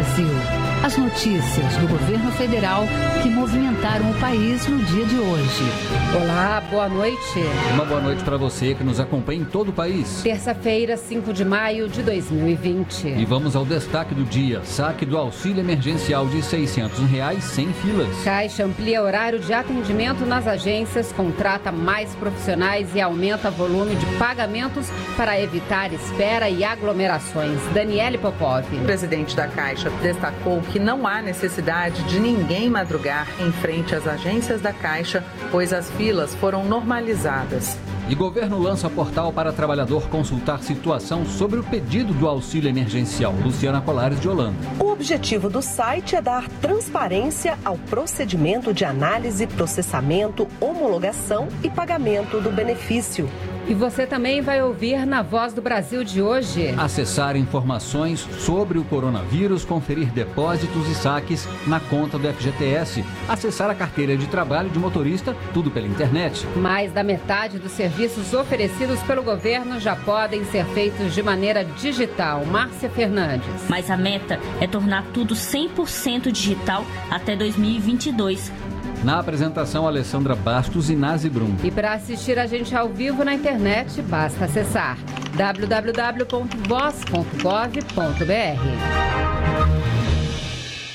Brasil. As notícias do governo federal que movimentaram o país no dia de hoje. Olá, boa noite. Uma boa noite para você que nos acompanha em todo o país. Terça-feira, 5 de maio de 2020. E vamos ao destaque do dia: saque do auxílio emergencial de 600 reais sem filas. Caixa amplia horário de atendimento nas agências, contrata mais profissionais e aumenta volume de pagamentos para evitar espera e aglomerações. Daniele Popov. O presidente da Caixa destacou que não há necessidade de ninguém madrugar em frente às agências da Caixa, pois as filas foram normalizadas. E governo lança portal para trabalhador consultar situação sobre o pedido do auxílio emergencial. Luciana Colares de Holanda. O objetivo do site é dar transparência ao procedimento de análise, processamento, homologação e pagamento do benefício. E você também vai ouvir na Voz do Brasil de hoje. Acessar informações sobre o coronavírus, conferir depósitos e saques na conta do FGTS, acessar a carteira de trabalho de motorista, tudo pela internet. Mais da metade dos serviços oferecidos pelo governo já podem ser feitos de maneira digital. Márcia Fernandes. Mas a meta é tornar tudo 100% digital até 2022 na apresentação, Alessandra Bastos e Nazi Brum. E para assistir a gente ao vivo na internet, basta acessar www.voz.gov.br.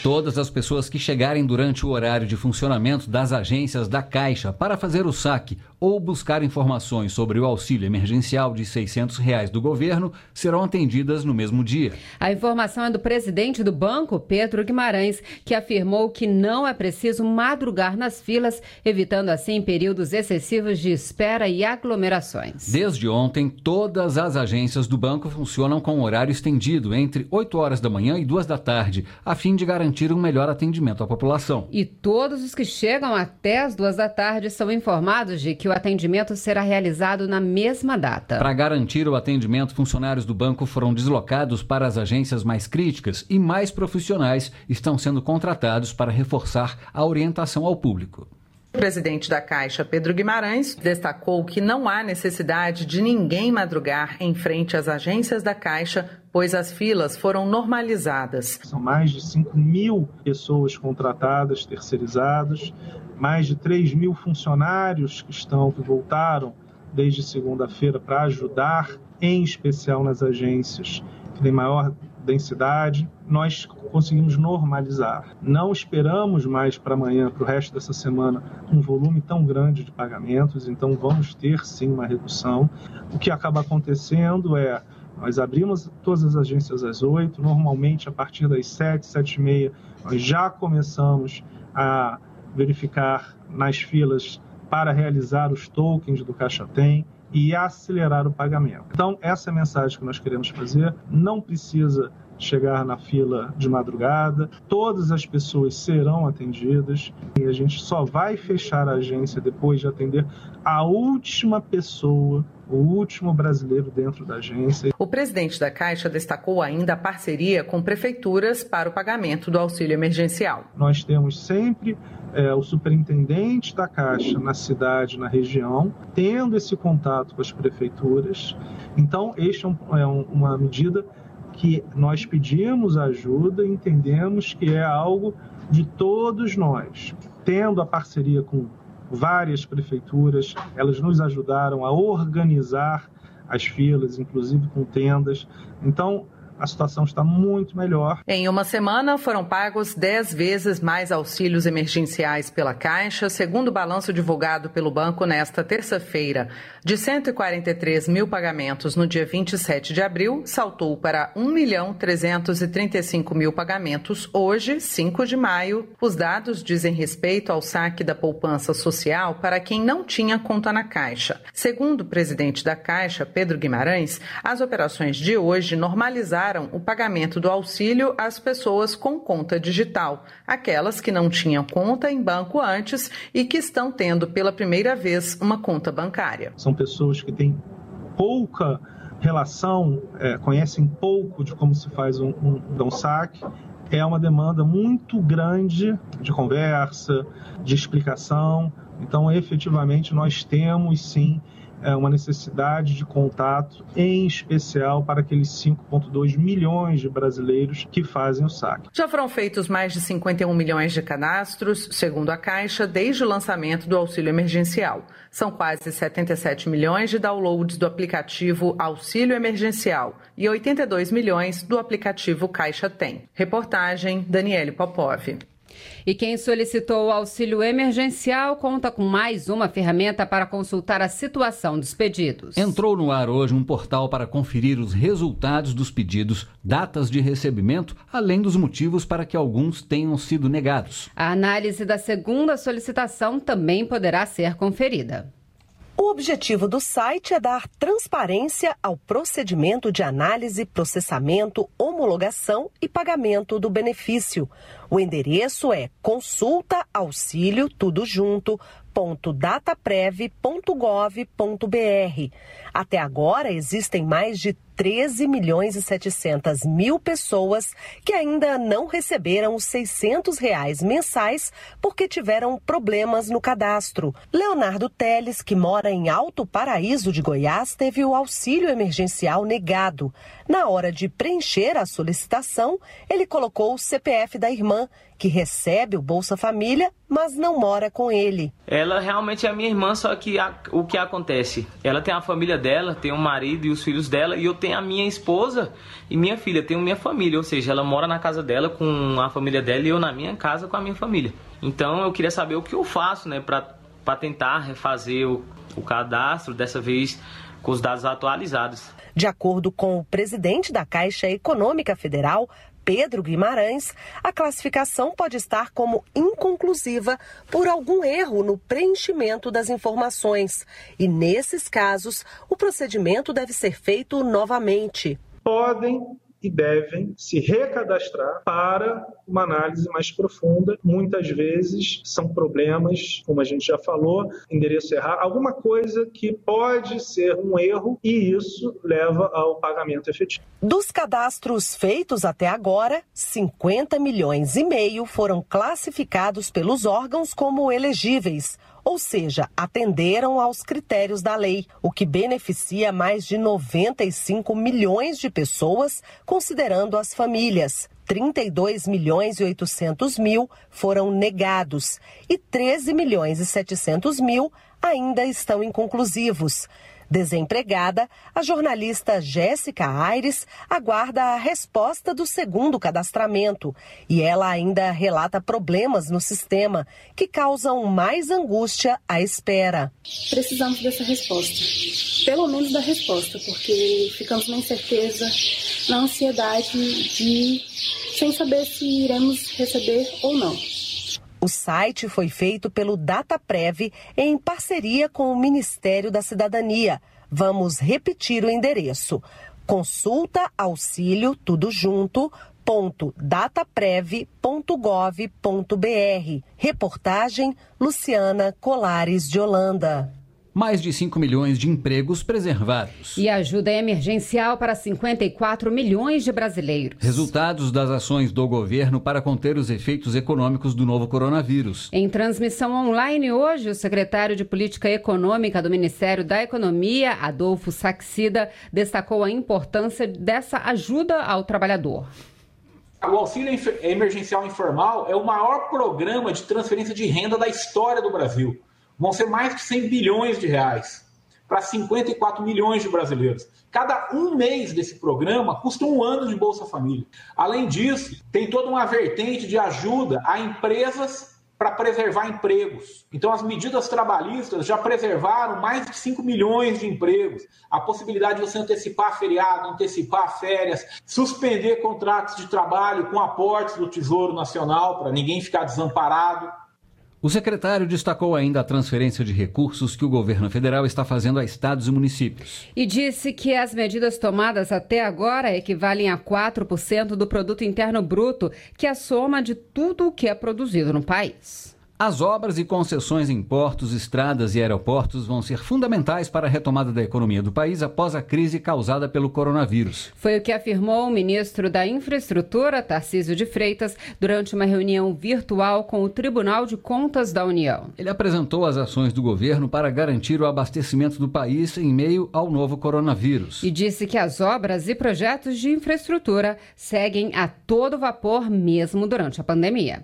Todas as pessoas que chegarem durante o horário de funcionamento das agências da Caixa para fazer o saque ou buscar informações sobre o auxílio emergencial de 600 reais do governo serão atendidas no mesmo dia. A informação é do presidente do banco, Pedro Guimarães, que afirmou que não é preciso madrugar nas filas, evitando assim períodos excessivos de espera e aglomerações. Desde ontem, todas as agências do banco funcionam com horário estendido entre 8 horas da manhã e 2 da tarde, a fim de garantir um melhor atendimento à população. E todos os que chegam até as duas da tarde são informados de que o atendimento será realizado na mesma data. Para garantir o atendimento, funcionários do banco foram deslocados para as agências mais críticas e mais profissionais estão sendo contratados para reforçar a orientação ao público. O presidente da Caixa, Pedro Guimarães, destacou que não há necessidade de ninguém madrugar em frente às agências da Caixa, pois as filas foram normalizadas. São mais de 5 mil pessoas contratadas, terceirizadas, mais de 3 mil funcionários que estão, que voltaram desde segunda-feira para ajudar, em especial nas agências que têm maior densidade, nós conseguimos normalizar. Não esperamos mais para amanhã, para o resto dessa semana, um volume tão grande de pagamentos, então vamos ter sim uma redução. O que acaba acontecendo é nós abrimos todas as agências às 8, normalmente a partir das 7, 7 e meia, nós já começamos a verificar nas filas para realizar os tokens do Caixa Tem e acelerar o pagamento. Então, essa é a mensagem que nós queremos fazer. Não precisa chegar na fila de madrugada, todas as pessoas serão atendidas e a gente só vai fechar a agência depois de atender a última pessoa o último brasileiro dentro da agência. O presidente da Caixa destacou ainda a parceria com prefeituras para o pagamento do auxílio emergencial. Nós temos sempre é, o superintendente da Caixa na cidade, na região, tendo esse contato com as prefeituras. Então, este é, um, é um, uma medida que nós pedimos ajuda, entendemos que é algo de todos nós. Tendo a parceria com várias prefeituras, elas nos ajudaram a organizar as filas, inclusive com tendas. Então, a situação está muito melhor. Em uma semana, foram pagos 10 vezes mais auxílios emergenciais pela Caixa, segundo o balanço divulgado pelo banco nesta terça-feira. De 143 mil pagamentos no dia 27 de abril, saltou para 1 milhão 335 mil pagamentos hoje, 5 de maio. Os dados dizem respeito ao saque da poupança social para quem não tinha conta na Caixa. Segundo o presidente da Caixa, Pedro Guimarães, as operações de hoje normalizaram o pagamento do auxílio às pessoas com conta digital, aquelas que não tinham conta em banco antes e que estão tendo pela primeira vez uma conta bancária. São pessoas que têm pouca relação, é, conhecem pouco de como se faz um, um, um saque. É uma demanda muito grande de conversa, de explicação. Então, efetivamente, nós temos sim é, uma necessidade de contato, em especial para aqueles 5,2 milhões de brasileiros que fazem o saque. Já foram feitos mais de 51 milhões de cadastros, segundo a Caixa, desde o lançamento do auxílio emergencial. São quase 77 milhões de downloads do aplicativo Auxílio Emergencial e 82 milhões do aplicativo Caixa Tem. Reportagem Daniele Popov. E quem solicitou o auxílio emergencial conta com mais uma ferramenta para consultar a situação dos pedidos. Entrou no ar hoje um portal para conferir os resultados dos pedidos, datas de recebimento, além dos motivos para que alguns tenham sido negados. A análise da segunda solicitação também poderá ser conferida. O objetivo do site é dar transparência ao procedimento de análise, processamento, homologação e pagamento do benefício. O endereço é consulta auxílio tudo junto. Até agora, existem mais de 13 milhões e 700 mil pessoas que ainda não receberam os 600 reais mensais porque tiveram problemas no cadastro. Leonardo Teles, que mora em Alto Paraíso de Goiás, teve o auxílio emergencial negado. Na hora de preencher a solicitação, ele colocou o CPF da irmã, que recebe o Bolsa Família, mas não mora com ele. Ela realmente é minha irmã, só que a, o que acontece? Ela tem a família dela, tem o marido e os filhos dela, e eu tenho a minha esposa e minha filha, tenho minha família, ou seja, ela mora na casa dela com a família dela e eu na minha casa com a minha família. Então eu queria saber o que eu faço, né, para tentar refazer o, o cadastro, dessa vez com os dados atualizados. De acordo com o presidente da Caixa Econômica Federal, Pedro Guimarães, a classificação pode estar como inconclusiva por algum erro no preenchimento das informações. E, nesses casos, o procedimento deve ser feito novamente. Podem e devem se recadastrar para uma análise mais profunda. Muitas vezes são problemas, como a gente já falou, endereço errado, alguma coisa que pode ser um erro e isso leva ao pagamento efetivo. Dos cadastros feitos até agora, 50 milhões e meio foram classificados pelos órgãos como elegíveis ou seja, atenderam aos critérios da lei, o que beneficia mais de 95 milhões de pessoas, considerando as famílias. 32 milhões e 800 mil foram negados e 13 milhões e 700 mil ainda estão inconclusivos. Desempregada, a jornalista Jéssica Aires aguarda a resposta do segundo cadastramento e ela ainda relata problemas no sistema que causam mais angústia à espera. Precisamos dessa resposta, pelo menos da resposta, porque ficamos na incerteza, na ansiedade de sem saber se iremos receber ou não. O site foi feito pelo DataPrev em parceria com o Ministério da Cidadania. Vamos repetir o endereço. Consulta auxílio tudo junto www.dataprev.gov.br. Reportagem Luciana Colares de Holanda mais de 5 milhões de empregos preservados. E ajuda emergencial para 54 milhões de brasileiros. Resultados das ações do governo para conter os efeitos econômicos do novo coronavírus. Em transmissão online hoje, o secretário de Política Econômica do Ministério da Economia, Adolfo Saxida, destacou a importância dessa ajuda ao trabalhador. O auxílio emergencial informal é o maior programa de transferência de renda da história do Brasil vão ser mais de 100 bilhões de reais para 54 milhões de brasileiros. Cada um mês desse programa custa um ano de Bolsa Família. Além disso, tem toda uma vertente de ajuda a empresas para preservar empregos. Então, as medidas trabalhistas já preservaram mais de 5 milhões de empregos. A possibilidade de você antecipar feriado, antecipar férias, suspender contratos de trabalho com aportes do Tesouro Nacional para ninguém ficar desamparado. O secretário destacou ainda a transferência de recursos que o governo federal está fazendo a estados e municípios. E disse que as medidas tomadas até agora equivalem a 4% do produto interno bruto, que é a soma de tudo o que é produzido no país. As obras e concessões em portos, estradas e aeroportos vão ser fundamentais para a retomada da economia do país após a crise causada pelo coronavírus. Foi o que afirmou o ministro da Infraestrutura, Tarcísio de Freitas, durante uma reunião virtual com o Tribunal de Contas da União. Ele apresentou as ações do governo para garantir o abastecimento do país em meio ao novo coronavírus. E disse que as obras e projetos de infraestrutura seguem a todo vapor mesmo durante a pandemia.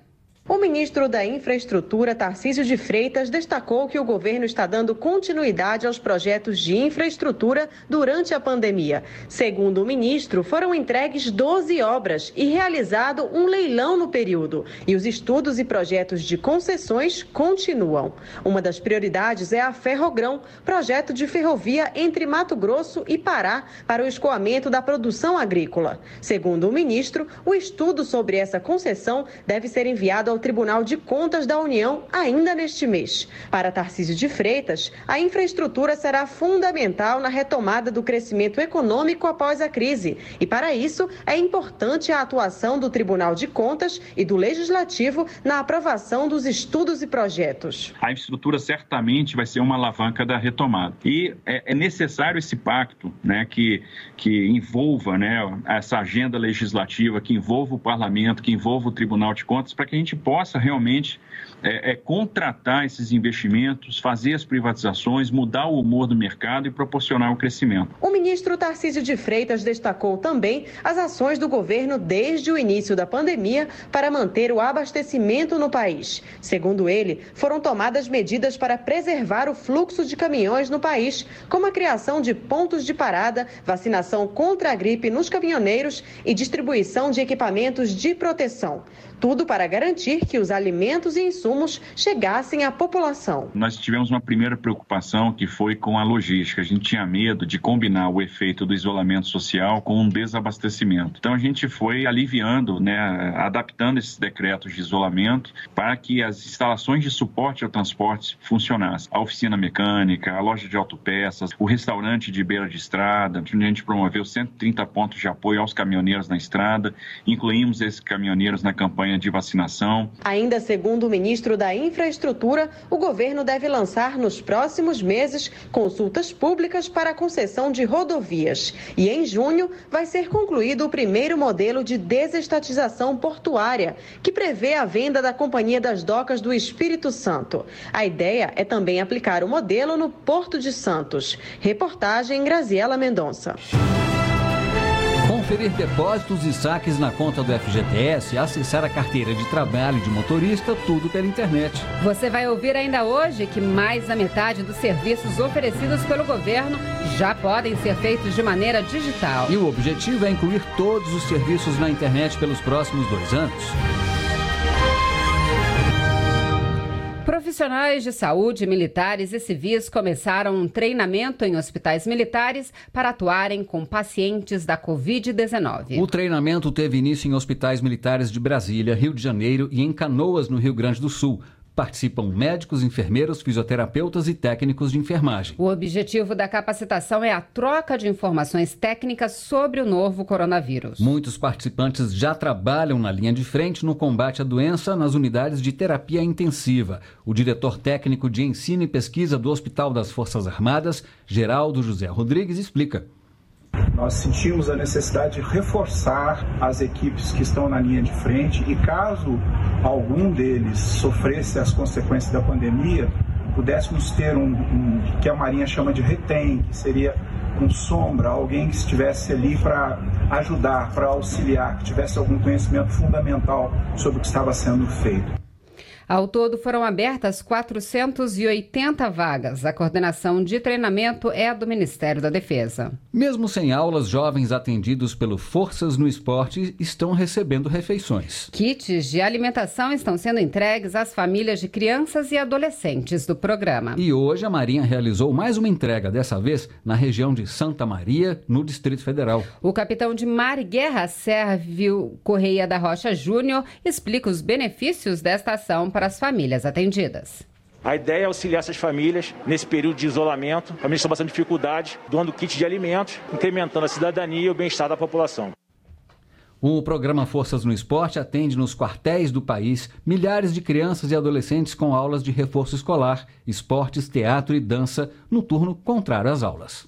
O ministro da Infraestrutura, Tarcísio de Freitas, destacou que o governo está dando continuidade aos projetos de infraestrutura durante a pandemia. Segundo o ministro, foram entregues 12 obras e realizado um leilão no período. E os estudos e projetos de concessões continuam. Uma das prioridades é a Ferrogrão, projeto de ferrovia entre Mato Grosso e Pará para o escoamento da produção agrícola. Segundo o ministro, o estudo sobre essa concessão deve ser enviado ao Tribunal de Contas da União ainda neste mês. Para Tarcísio de Freitas, a infraestrutura será fundamental na retomada do crescimento econômico após a crise. E para isso, é importante a atuação do Tribunal de Contas e do Legislativo na aprovação dos estudos e projetos. A infraestrutura certamente vai ser uma alavanca da retomada. E é, é necessário esse pacto né, que, que envolva né, essa agenda legislativa, que envolva o parlamento, que envolva o Tribunal de Contas, para que a gente possa realmente é, é, contratar esses investimentos, fazer as privatizações, mudar o humor do mercado e proporcionar o crescimento. O ministro Tarcísio de Freitas destacou também as ações do governo desde o início da pandemia para manter o abastecimento no país. Segundo ele, foram tomadas medidas para preservar o fluxo de caminhões no país, como a criação de pontos de parada, vacinação contra a gripe nos caminhoneiros e distribuição de equipamentos de proteção. Tudo para garantir que os alimentos e insumos chegassem à população. Nós tivemos uma primeira preocupação que foi com a logística. A gente tinha medo de combinar o efeito do isolamento social com um desabastecimento. Então a gente foi aliviando, né, adaptando esses decretos de isolamento para que as instalações de suporte ao transporte funcionassem. A oficina mecânica, a loja de autopeças, o restaurante de beira de estrada, onde a gente promoveu 130 pontos de apoio aos caminhoneiros na estrada. Incluímos esses caminhoneiros na campanha campanha de vacinação. Ainda segundo o ministro da Infraestrutura, o governo deve lançar nos próximos meses consultas públicas para a concessão de rodovias. E em junho vai ser concluído o primeiro modelo de desestatização portuária, que prevê a venda da Companhia das Docas do Espírito Santo. A ideia é também aplicar o modelo no Porto de Santos. Reportagem Graziela Mendonça. Conferir depósitos e saques na conta do FGTS, acessar a carteira de trabalho de motorista, tudo pela internet. Você vai ouvir ainda hoje que mais da metade dos serviços oferecidos pelo governo já podem ser feitos de maneira digital. E o objetivo é incluir todos os serviços na internet pelos próximos dois anos. Profissionais de saúde, militares e civis começaram um treinamento em hospitais militares para atuarem com pacientes da Covid-19. O treinamento teve início em hospitais militares de Brasília, Rio de Janeiro e em Canoas, no Rio Grande do Sul. Participam médicos, enfermeiros, fisioterapeutas e técnicos de enfermagem. O objetivo da capacitação é a troca de informações técnicas sobre o novo coronavírus. Muitos participantes já trabalham na linha de frente no combate à doença nas unidades de terapia intensiva. O diretor técnico de ensino e pesquisa do Hospital das Forças Armadas, Geraldo José Rodrigues, explica. Nós sentimos a necessidade de reforçar as equipes que estão na linha de frente e caso algum deles sofresse as consequências da pandemia, pudéssemos ter um, um que a Marinha chama de retém, que seria um sombra, alguém que estivesse ali para ajudar, para auxiliar, que tivesse algum conhecimento fundamental sobre o que estava sendo feito. Ao todo, foram abertas 480 vagas. A coordenação de treinamento é do Ministério da Defesa. Mesmo sem aulas, jovens atendidos pelo Forças no Esporte estão recebendo refeições. Kits de alimentação estão sendo entregues às famílias de crianças e adolescentes do programa. E hoje a Marinha realizou mais uma entrega, dessa vez na região de Santa Maria, no Distrito Federal. O capitão de mar e guerra, Sérvio Correia da Rocha Júnior, explica os benefícios desta ação para para as famílias atendidas. A ideia é auxiliar essas famílias nesse período de isolamento, famílias estão passando dificuldade, doando kit de alimentos, incrementando a cidadania e o bem-estar da população. O programa Forças no Esporte atende nos quartéis do país milhares de crianças e adolescentes com aulas de reforço escolar, esportes, teatro e dança no turno contrário às aulas.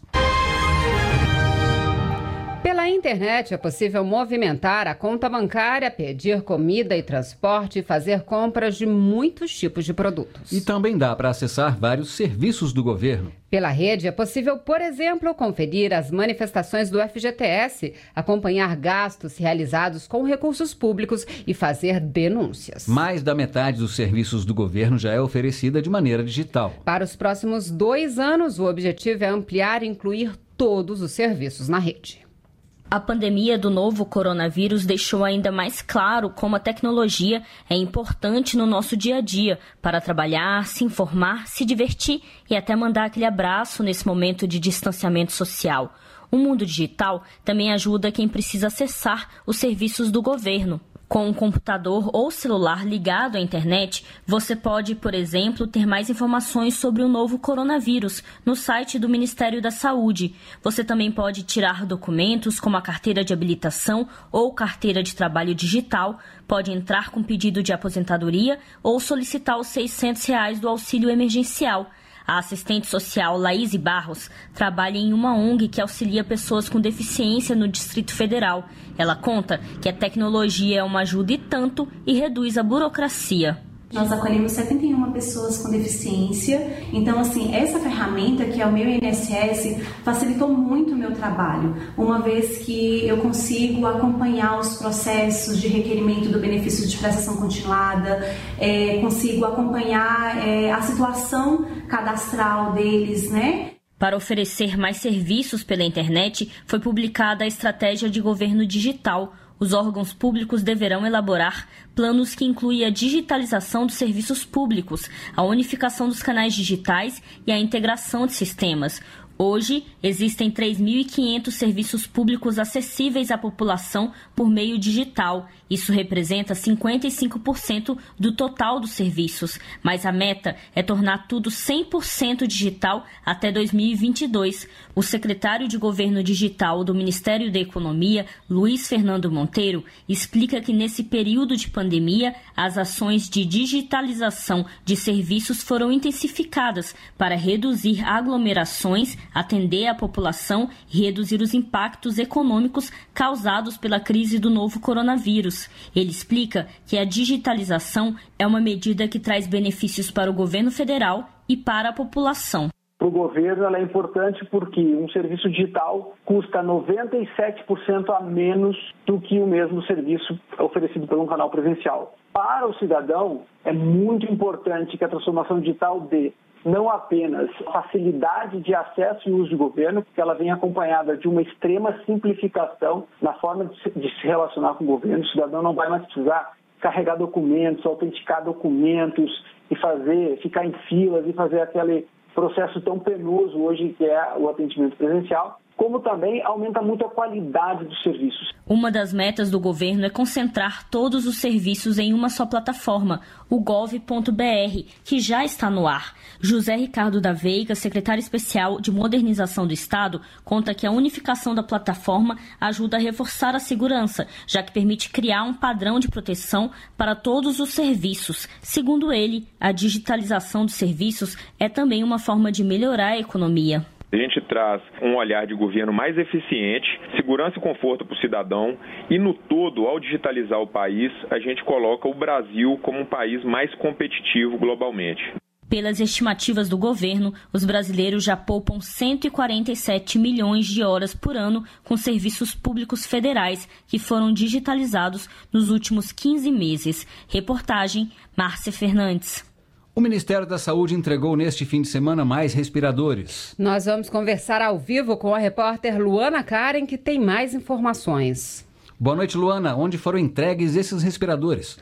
Pela internet é possível movimentar a conta bancária, pedir comida e transporte e fazer compras de muitos tipos de produtos. E também dá para acessar vários serviços do governo. Pela rede é possível, por exemplo, conferir as manifestações do FGTS, acompanhar gastos realizados com recursos públicos e fazer denúncias. Mais da metade dos serviços do governo já é oferecida de maneira digital. Para os próximos dois anos, o objetivo é ampliar e incluir todos os serviços na rede. A pandemia do novo coronavírus deixou ainda mais claro como a tecnologia é importante no nosso dia a dia para trabalhar, se informar, se divertir e até mandar aquele abraço nesse momento de distanciamento social. O mundo digital também ajuda quem precisa acessar os serviços do governo, com um computador ou celular ligado à internet, você pode, por exemplo, ter mais informações sobre o novo coronavírus no site do Ministério da Saúde. Você também pode tirar documentos como a carteira de habilitação ou carteira de trabalho digital, pode entrar com pedido de aposentadoria ou solicitar os 600 reais do auxílio emergencial. A assistente social Laís Barros trabalha em uma ONG que auxilia pessoas com deficiência no Distrito Federal. Ela conta que a tecnologia é uma ajuda e tanto e reduz a burocracia. Nós acolhemos 71 pessoas com deficiência. Então, assim, essa ferramenta que é o meu INSS facilitou muito o meu trabalho, uma vez que eu consigo acompanhar os processos de requerimento do benefício de prestação continuada, é, consigo acompanhar é, a situação cadastral deles, né? Para oferecer mais serviços pela internet, foi publicada a Estratégia de Governo Digital os órgãos públicos deverão elaborar planos que incluem a digitalização dos serviços públicos, a unificação dos canais digitais e a integração de sistemas. Hoje, existem 3.500 serviços públicos acessíveis à população por meio digital. Isso representa 55% do total dos serviços, mas a meta é tornar tudo 100% digital até 2022. O secretário de Governo Digital do Ministério da Economia, Luiz Fernando Monteiro, explica que nesse período de pandemia, as ações de digitalização de serviços foram intensificadas para reduzir aglomerações atender a população e reduzir os impactos econômicos causados pela crise do novo coronavírus. Ele explica que a digitalização é uma medida que traz benefícios para o governo federal e para a população. Para o governo, ela é importante porque um serviço digital custa 97% a menos do que o mesmo serviço oferecido por um canal presencial. Para o cidadão, é muito importante que a transformação digital dê não apenas facilidade de acesso e uso de governo, porque ela vem acompanhada de uma extrema simplificação na forma de se relacionar com o governo. O cidadão não vai mais precisar carregar documentos, autenticar documentos e fazer, ficar em filas e fazer aquele processo tão penoso hoje que é o atendimento presencial como também aumenta muito a qualidade dos serviços. Uma das metas do governo é concentrar todos os serviços em uma só plataforma, o gov.br, que já está no ar. José Ricardo da Veiga, secretário especial de Modernização do Estado, conta que a unificação da plataforma ajuda a reforçar a segurança, já que permite criar um padrão de proteção para todos os serviços. Segundo ele, a digitalização dos serviços é também uma forma de melhorar a economia. A gente traz um olhar de governo mais eficiente, segurança e conforto para o cidadão e, no todo, ao digitalizar o país, a gente coloca o Brasil como um país mais competitivo globalmente. Pelas estimativas do governo, os brasileiros já poupam 147 milhões de horas por ano com serviços públicos federais que foram digitalizados nos últimos 15 meses. Reportagem Márcia Fernandes. O Ministério da Saúde entregou neste fim de semana mais respiradores. Nós vamos conversar ao vivo com a repórter Luana Karen, que tem mais informações. Boa noite, Luana. Onde foram entregues esses respiradores?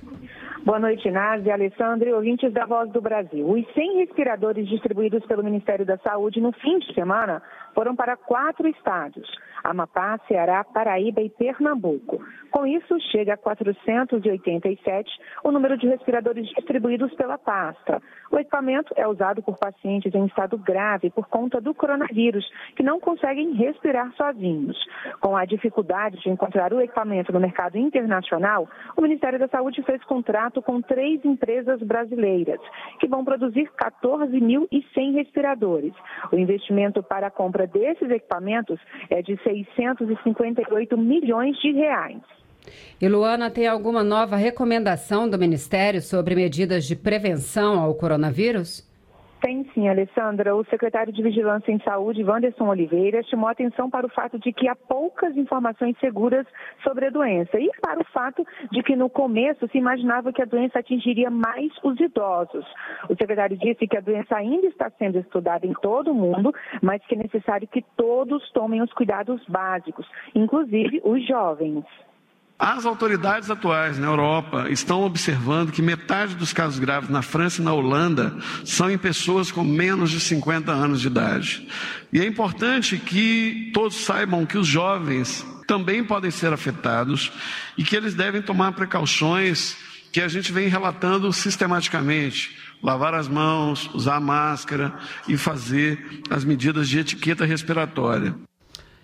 Boa noite, Nádia, Alessandro e ouvintes da Voz do Brasil. Os 100 respiradores distribuídos pelo Ministério da Saúde no fim de semana foram para quatro estados: Amapá, Ceará, Paraíba e Pernambuco. Com isso, chega a 487 o número de respiradores distribuídos pela pasta. O equipamento é usado por pacientes em estado grave por conta do coronavírus, que não conseguem respirar sozinhos. Com a dificuldade de encontrar o equipamento no mercado internacional, o Ministério da Saúde fez contrato com três empresas brasileiras, que vão produzir 14.100 respiradores. O investimento para a compra desses equipamentos é de 658 milhões de reais. E Luana, tem alguma nova recomendação do Ministério sobre medidas de prevenção ao coronavírus? Tem sim, Alessandra. O secretário de Vigilância em Saúde, Wanderson Oliveira, chamou atenção para o fato de que há poucas informações seguras sobre a doença e para o fato de que no começo se imaginava que a doença atingiria mais os idosos. O secretário disse que a doença ainda está sendo estudada em todo o mundo, mas que é necessário que todos tomem os cuidados básicos, inclusive os jovens. As autoridades atuais na Europa estão observando que metade dos casos graves na França e na Holanda são em pessoas com menos de 50 anos de idade. E é importante que todos saibam que os jovens também podem ser afetados e que eles devem tomar precauções que a gente vem relatando sistematicamente. Lavar as mãos, usar máscara e fazer as medidas de etiqueta respiratória.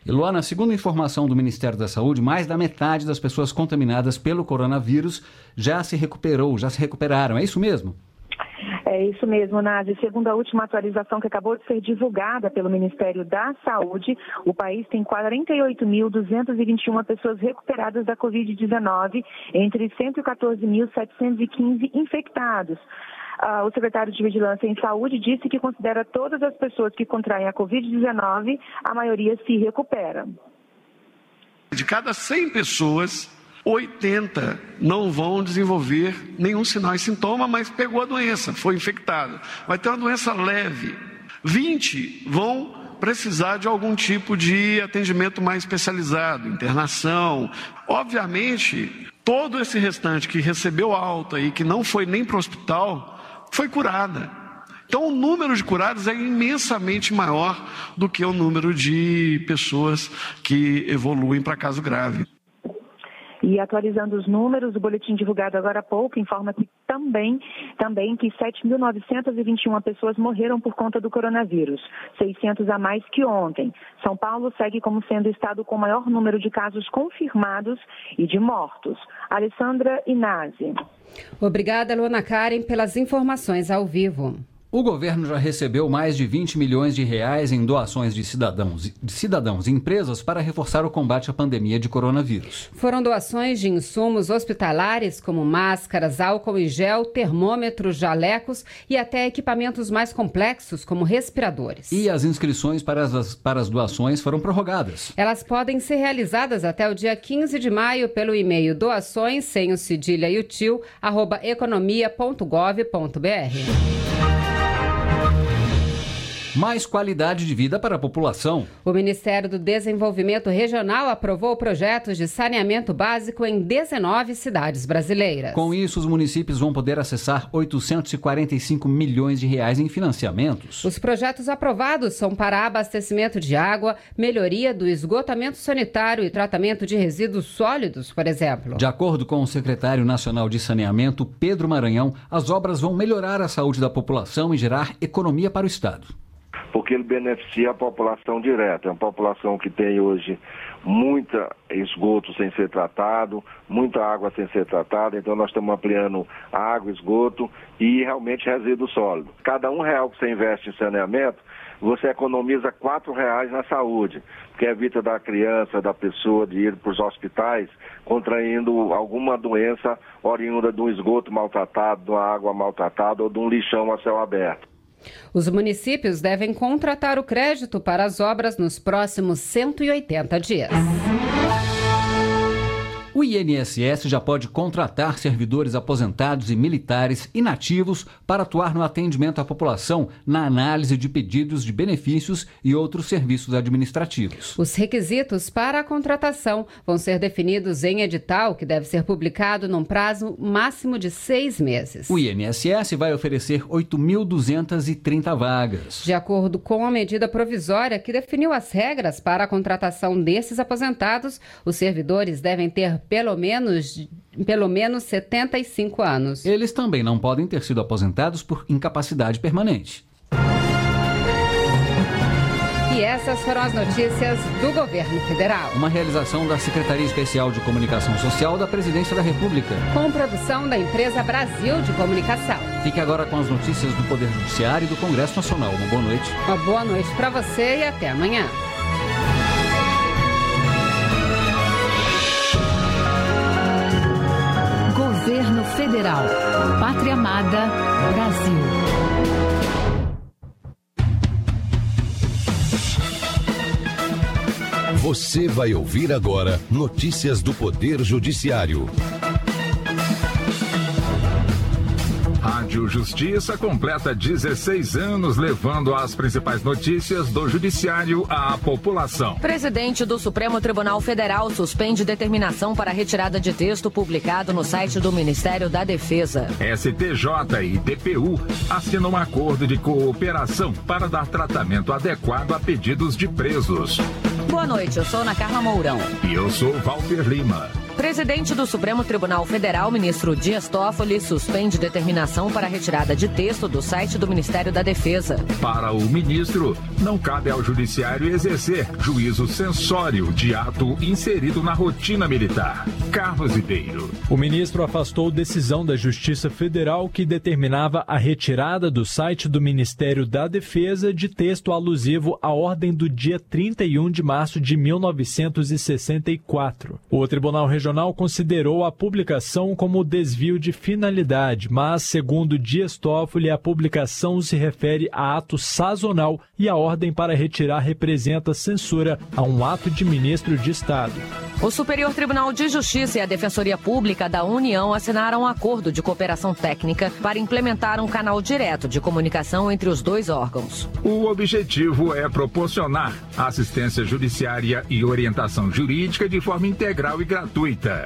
E Luana, segundo informação do Ministério da Saúde, mais da metade das pessoas contaminadas pelo coronavírus já se recuperou, já se recuperaram. É isso mesmo? É isso mesmo, Nazi. Segundo a última atualização que acabou de ser divulgada pelo Ministério da Saúde, o país tem 48.221 pessoas recuperadas da Covid-19, entre 114.715 infectados. Ah, o secretário de Vigilância em Saúde disse que considera todas as pessoas que contraem a Covid-19, a maioria se recupera. De cada 100 pessoas, 80 não vão desenvolver nenhum sinal e sintoma, mas pegou a doença, foi infectado. Vai ter uma doença leve. 20 vão precisar de algum tipo de atendimento mais especializado, internação. Obviamente, todo esse restante que recebeu alta e que não foi nem para o hospital, foi curada. Então, o número de curados é imensamente maior do que o número de pessoas que evoluem para caso grave. E atualizando os números, o boletim divulgado agora há pouco informa que também, também que 7.921 pessoas morreram por conta do coronavírus, 600 a mais que ontem. São Paulo segue como sendo o estado com maior número de casos confirmados e de mortos. Alessandra Inazzi. Obrigada, Luana Karen, pelas informações ao vivo. O governo já recebeu mais de 20 milhões de reais em doações de cidadãos, de cidadãos e empresas para reforçar o combate à pandemia de coronavírus. Foram doações de insumos hospitalares, como máscaras, álcool e gel, termômetros, jalecos e até equipamentos mais complexos, como respiradores. E as inscrições para as, para as doações foram prorrogadas. Elas podem ser realizadas até o dia 15 de maio pelo e-mail doações sem o cedilha e o tio, economia.gov.br. Mais qualidade de vida para a população. O Ministério do Desenvolvimento Regional aprovou projetos de saneamento básico em 19 cidades brasileiras. Com isso, os municípios vão poder acessar 845 milhões de reais em financiamentos. Os projetos aprovados são para abastecimento de água, melhoria do esgotamento sanitário e tratamento de resíduos sólidos, por exemplo. De acordo com o secretário nacional de saneamento, Pedro Maranhão, as obras vão melhorar a saúde da população e gerar economia para o Estado porque ele beneficia a população direta. É uma população que tem hoje muita esgoto sem ser tratado, muita água sem ser tratada, então nós estamos ampliando água, esgoto e realmente resíduo sólido. Cada um real que você investe em saneamento, você economiza quatro reais na saúde, que evita da criança, da pessoa de ir para os hospitais contraindo alguma doença oriunda de um esgoto maltratado, de uma água maltratada ou de um lixão a céu aberto. Os municípios devem contratar o crédito para as obras nos próximos 180 dias. O INSS já pode contratar servidores aposentados e militares inativos para atuar no atendimento à população na análise de pedidos de benefícios e outros serviços administrativos. Os requisitos para a contratação vão ser definidos em edital, que deve ser publicado num prazo máximo de seis meses. O INSS vai oferecer 8.230 vagas. De acordo com a medida provisória que definiu as regras para a contratação desses aposentados, os servidores devem ter pelo menos pelo menos 75 anos. Eles também não podem ter sido aposentados por incapacidade permanente. E essas foram as notícias do governo federal. Uma realização da Secretaria Especial de Comunicação Social da Presidência da República. Com produção da empresa Brasil de Comunicação. Fique agora com as notícias do Poder Judiciário e do Congresso Nacional. Uma boa noite. Uma boa noite para você e até amanhã. Federal. Pátria Amada. Brasil. Você vai ouvir agora notícias do Poder Judiciário. Rádio Justiça completa 16 anos levando as principais notícias do Judiciário à população. Presidente do Supremo Tribunal Federal suspende determinação para retirada de texto publicado no site do Ministério da Defesa. STJ e DPU assinam um acordo de cooperação para dar tratamento adequado a pedidos de presos. Boa noite, eu sou Ana Carla Mourão. E eu sou Walter Lima. Presidente do Supremo Tribunal Federal, ministro Dias Toffoli, suspende determinação para retirada de texto do site do Ministério da Defesa. Para o ministro, não cabe ao judiciário exercer juízo censório de ato inserido na rotina militar. Carlos Ribeiro. O ministro afastou decisão da Justiça Federal que determinava a retirada do site do Ministério da Defesa de texto alusivo à ordem do dia 31 de março de 1964. O Tribunal Regional Regional considerou a publicação como desvio de finalidade, mas, segundo Dias Toffoli, a publicação se refere a ato sazonal e a ordem para retirar representa censura a um ato de ministro de Estado. O Superior Tribunal de Justiça e a Defensoria Pública da União assinaram um acordo de cooperação técnica para implementar um canal direto de comunicação entre os dois órgãos. O objetivo é proporcionar assistência judiciária e orientação jurídica de forma integral e gratuita.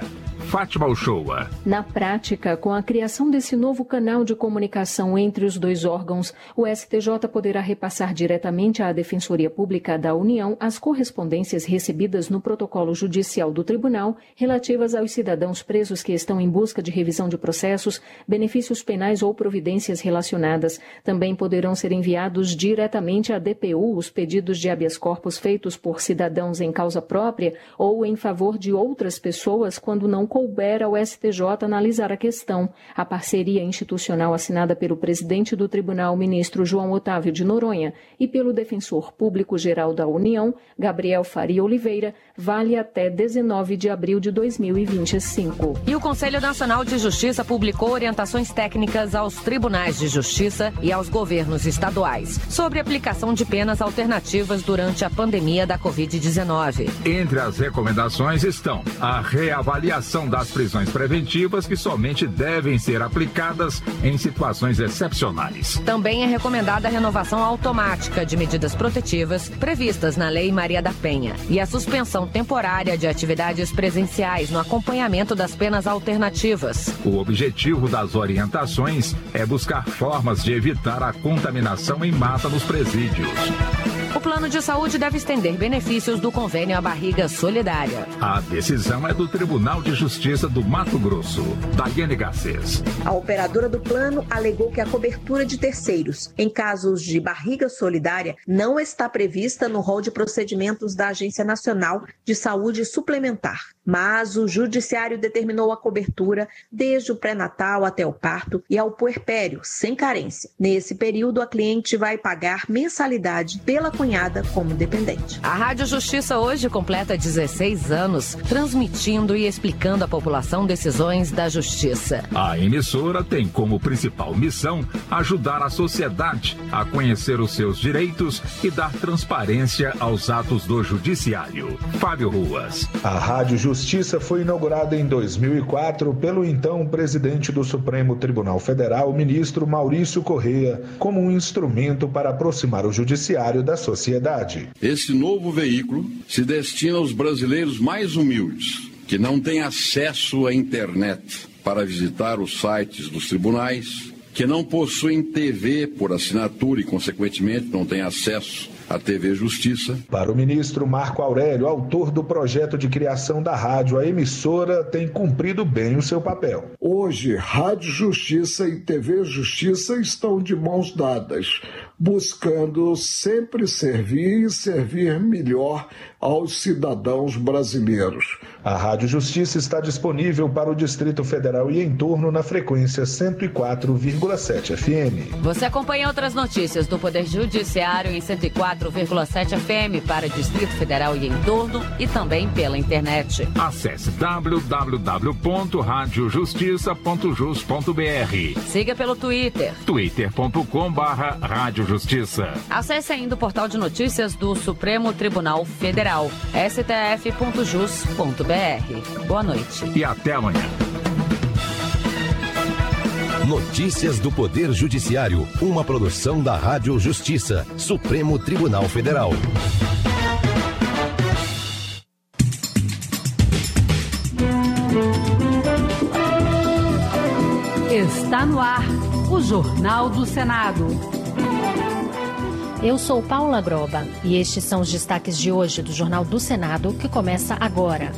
Fátima Uchoa. Na prática, com a criação desse novo canal de comunicação entre os dois órgãos, o STJ poderá repassar diretamente à Defensoria Pública da União as correspondências recebidas no protocolo judicial do Tribunal relativas aos cidadãos presos que estão em busca de revisão de processos, benefícios penais ou providências relacionadas. Também poderão ser enviados diretamente à DPU os pedidos de habeas corpus feitos por cidadãos em causa própria ou em favor de outras pessoas quando não couber ao STJ analisar a questão. A parceria institucional assinada pelo presidente do tribunal, ministro João Otávio de Noronha, e pelo defensor público-geral da União, Gabriel Faria Oliveira, vale até 19 de abril de 2025. E o Conselho Nacional de Justiça publicou orientações técnicas aos tribunais de justiça e aos governos estaduais sobre aplicação de penas alternativas durante a pandemia da Covid-19. Entre as recomendações estão a reavaliação das prisões preventivas que somente devem ser aplicadas em situações excepcionais. Também é recomendada a renovação automática de medidas protetivas previstas na Lei Maria da Penha e a suspensão temporária de atividades presenciais no acompanhamento das penas alternativas. O objetivo das orientações é buscar formas de evitar a contaminação em massa nos presídios. O plano de saúde deve estender benefícios do convênio à barriga solidária. A decisão é do Tribunal de Justiça do Mato Grosso, Daiane Garcês. A operadora do plano alegou que a cobertura de terceiros em casos de barriga solidária não está prevista no rol de procedimentos da Agência Nacional de Saúde Suplementar. Mas o judiciário determinou a cobertura desde o pré-natal até o parto e ao puerpério, sem carência. Nesse período, a cliente vai pagar mensalidade pela cunhada como dependente. A Rádio Justiça hoje completa 16 anos, transmitindo e explicando à população decisões da justiça. A emissora tem como principal missão ajudar a sociedade a conhecer os seus direitos e dar transparência aos atos do judiciário. Fábio Ruas. A Rádio Justiça foi inaugurada em 2004 pelo então presidente do Supremo Tribunal Federal, ministro Maurício Correia, como um instrumento para aproximar o judiciário da sociedade. Esse novo veículo se destina aos brasileiros mais humildes, que não têm acesso à internet para visitar os sites dos tribunais, que não possuem TV por assinatura e, consequentemente, não têm acesso à TV Justiça. Para o ministro Marco Aurélio, autor do projeto de criação da rádio, a emissora tem cumprido bem o seu papel. Hoje, Rádio Justiça e TV Justiça estão de mãos dadas, buscando sempre servir e servir melhor aos cidadãos brasileiros. A Rádio Justiça está disponível para o Distrito Federal e em torno na frequência 104,7 FM. Você acompanha outras notícias do Poder Judiciário em 104,7 FM para o Distrito Federal e em torno e também pela internet. Acesse www.radiojustiça.jus.br. Siga pelo Twitter. twitter.com/barra Rádio Justiça. Acesse ainda o portal de notícias do Supremo Tribunal Federal, stf.jus.br. Boa noite. E até amanhã. Notícias do Poder Judiciário, uma produção da Rádio Justiça, Supremo Tribunal Federal. Está no ar o Jornal do Senado. Eu sou Paula Groba e estes são os destaques de hoje do Jornal do Senado que começa agora.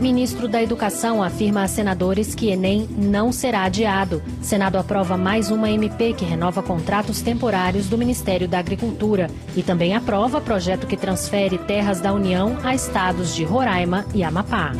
Ministro da Educação afirma a senadores que Enem não será adiado. Senado aprova mais uma MP que renova contratos temporários do Ministério da Agricultura e também aprova projeto que transfere terras da União a estados de Roraima e Amapá.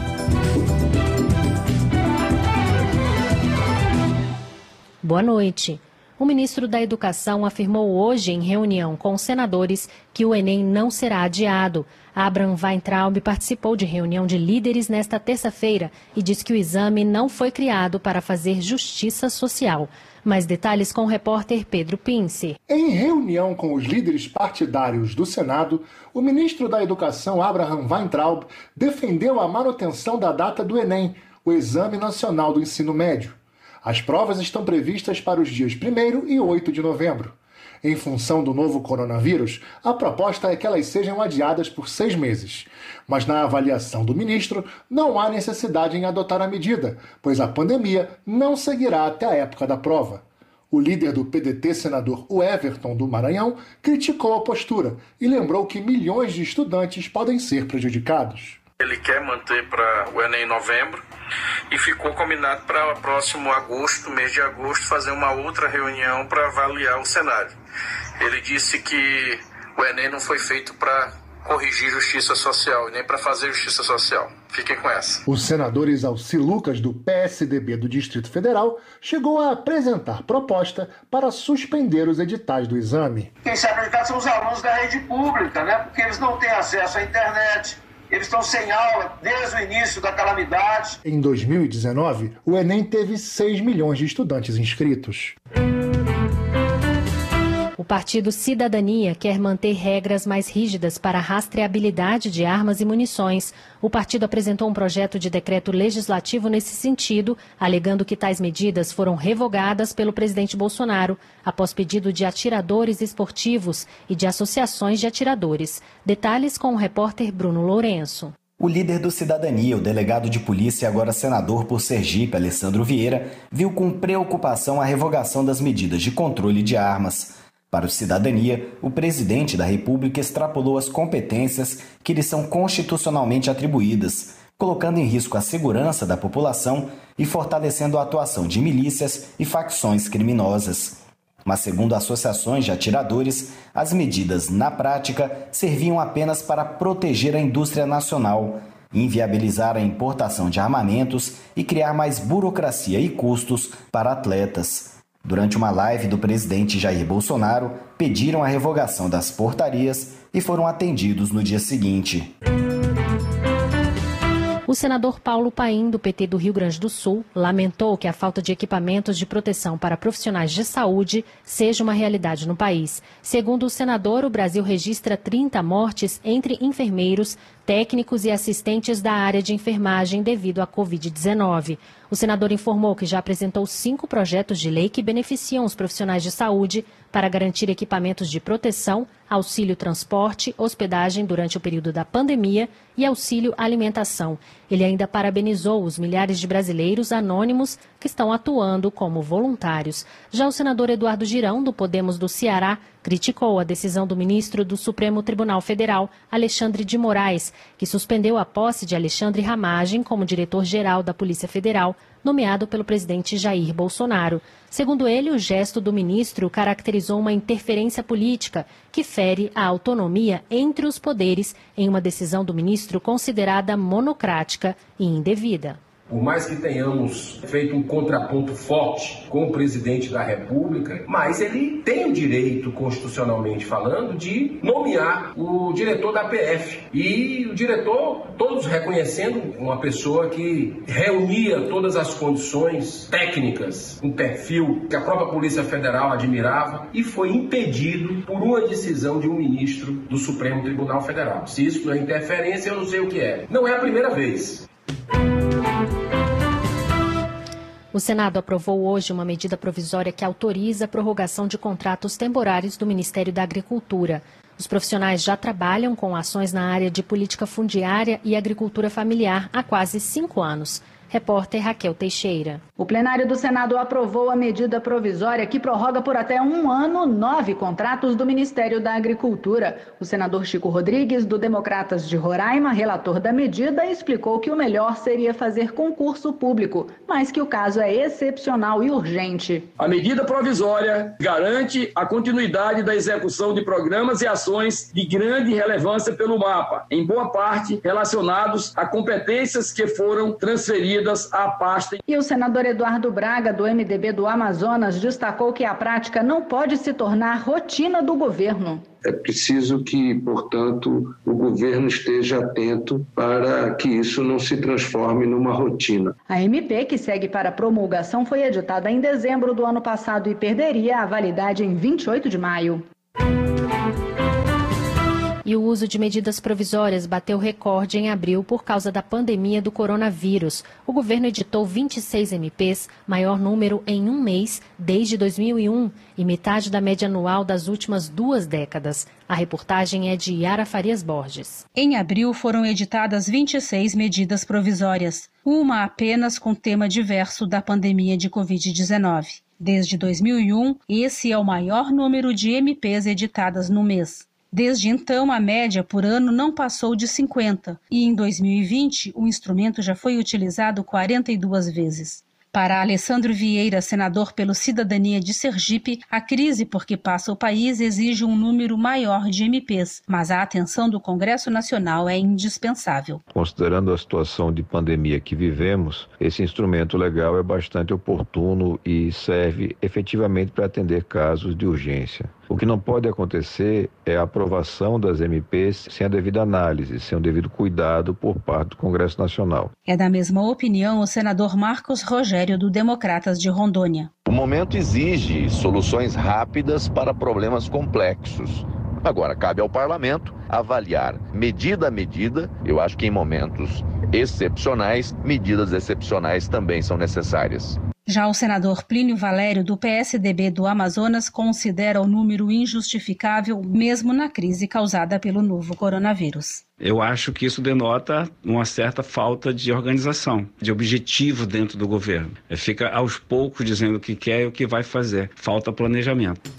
Boa noite. O ministro da Educação afirmou hoje, em reunião com senadores, que o Enem não será adiado. Abraham Weintraub participou de reunião de líderes nesta terça-feira e disse que o exame não foi criado para fazer justiça social. Mais detalhes com o repórter Pedro Pince. Em reunião com os líderes partidários do Senado, o ministro da Educação, Abraham Weintraub, defendeu a manutenção da data do Enem, o Exame Nacional do Ensino Médio. As provas estão previstas para os dias 1 e 8 de novembro. Em função do novo coronavírus, a proposta é que elas sejam adiadas por seis meses. Mas, na avaliação do ministro, não há necessidade em adotar a medida, pois a pandemia não seguirá até a época da prova. O líder do PDT, senador Everton do Maranhão, criticou a postura e lembrou que milhões de estudantes podem ser prejudicados. Ele quer manter para o Enem em novembro e ficou combinado para próximo agosto, mês de agosto, fazer uma outra reunião para avaliar o cenário. Ele disse que o Enem não foi feito para corrigir justiça social e nem para fazer justiça social. Fiquem com essa. O senador Exalci Lucas, do PSDB do Distrito Federal, chegou a apresentar proposta para suspender os editais do exame. Quem se são os alunos da rede pública, né? Porque eles não têm acesso à internet, eles estão sem aula desde o início da calamidade. Em 2019, o Enem teve 6 milhões de estudantes inscritos. O Partido Cidadania quer manter regras mais rígidas para a rastreabilidade de armas e munições. O partido apresentou um projeto de decreto legislativo nesse sentido, alegando que tais medidas foram revogadas pelo presidente Bolsonaro, após pedido de atiradores esportivos e de associações de atiradores. Detalhes com o repórter Bruno Lourenço. O líder do Cidadania, o delegado de polícia e agora senador por Sergipe, Alessandro Vieira, viu com preocupação a revogação das medidas de controle de armas. Para o Cidadania, o presidente da República extrapolou as competências que lhe são constitucionalmente atribuídas, colocando em risco a segurança da população e fortalecendo a atuação de milícias e facções criminosas. Mas, segundo associações de atiradores, as medidas, na prática, serviam apenas para proteger a indústria nacional, inviabilizar a importação de armamentos e criar mais burocracia e custos para atletas. Durante uma live do presidente Jair Bolsonaro, pediram a revogação das portarias e foram atendidos no dia seguinte. O senador Paulo Paim, do PT do Rio Grande do Sul, lamentou que a falta de equipamentos de proteção para profissionais de saúde seja uma realidade no país. Segundo o senador, o Brasil registra 30 mortes entre enfermeiros, técnicos e assistentes da área de enfermagem devido à Covid-19. O senador informou que já apresentou cinco projetos de lei que beneficiam os profissionais de saúde para garantir equipamentos de proteção, auxílio transporte, hospedagem durante o período da pandemia e auxílio alimentação. Ele ainda parabenizou os milhares de brasileiros anônimos que estão atuando como voluntários. Já o senador Eduardo Girão, do Podemos do Ceará, criticou a decisão do ministro do Supremo Tribunal Federal, Alexandre de Moraes, que suspendeu a posse de Alexandre Ramagem como diretor-geral da Polícia Federal, nomeado pelo presidente Jair Bolsonaro. Segundo ele, o gesto do ministro caracterizou uma interferência política que fere a autonomia entre os poderes em uma decisão do ministro considerada monocrática e indevida. Por mais que tenhamos feito um contraponto forte com o presidente da República, mas ele tem o direito, constitucionalmente falando, de nomear o diretor da PF. E o diretor, todos reconhecendo uma pessoa que reunia todas as condições técnicas, um perfil que a própria Polícia Federal admirava, e foi impedido por uma decisão de um ministro do Supremo Tribunal Federal. Se isso não é interferência, eu não sei o que é. Não é a primeira vez. O Senado aprovou hoje uma medida provisória que autoriza a prorrogação de contratos temporários do Ministério da Agricultura. Os profissionais já trabalham com ações na área de política fundiária e agricultura familiar há quase cinco anos. Repórter Raquel Teixeira. O plenário do Senado aprovou a medida provisória que prorroga por até um ano nove contratos do Ministério da Agricultura. O senador Chico Rodrigues, do Democratas de Roraima, relator da medida, explicou que o melhor seria fazer concurso público, mas que o caso é excepcional e urgente. A medida provisória garante a continuidade da execução de programas e ações de grande relevância pelo mapa, em boa parte relacionados a competências que foram transferidas à pasta. E o senador Eduardo Braga, do MDB do Amazonas, destacou que a prática não pode se tornar rotina do governo. É preciso que, portanto, o governo esteja atento para que isso não se transforme numa rotina. A MP, que segue para promulgação, foi editada em dezembro do ano passado e perderia a validade em 28 de maio. E o uso de medidas provisórias bateu recorde em abril por causa da pandemia do coronavírus. O governo editou 26 MPs, maior número em um mês desde 2001 e metade da média anual das últimas duas décadas. A reportagem é de Yara Farias Borges. Em abril foram editadas 26 medidas provisórias, uma apenas com tema diverso da pandemia de Covid-19. Desde 2001, esse é o maior número de MPs editadas no mês. Desde então, a média por ano não passou de 50, e em 2020 o instrumento já foi utilizado 42 vezes. Para Alessandro Vieira, senador pelo Cidadania de Sergipe, a crise por que passa o país exige um número maior de MPs, mas a atenção do Congresso Nacional é indispensável. Considerando a situação de pandemia que vivemos, esse instrumento legal é bastante oportuno e serve efetivamente para atender casos de urgência. O que não pode acontecer é a aprovação das MPs sem a devida análise, sem o devido cuidado por parte do Congresso Nacional. É da mesma opinião o senador Marcos Rogério, do Democratas de Rondônia. O momento exige soluções rápidas para problemas complexos. Agora, cabe ao parlamento avaliar medida a medida. Eu acho que em momentos excepcionais, medidas excepcionais também são necessárias. Já o senador Plínio Valério, do PSDB do Amazonas, considera o número injustificável, mesmo na crise causada pelo novo coronavírus. Eu acho que isso denota uma certa falta de organização, de objetivo dentro do governo. Fica aos poucos dizendo o que quer e o que vai fazer. Falta planejamento.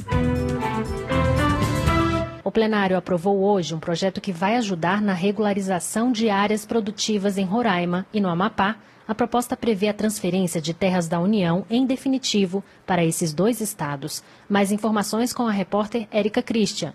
O plenário aprovou hoje um projeto que vai ajudar na regularização de áreas produtivas em Roraima e no Amapá a proposta prevê a transferência de terras da União, em definitivo, para esses dois estados. Mais informações com a repórter Érica Christian.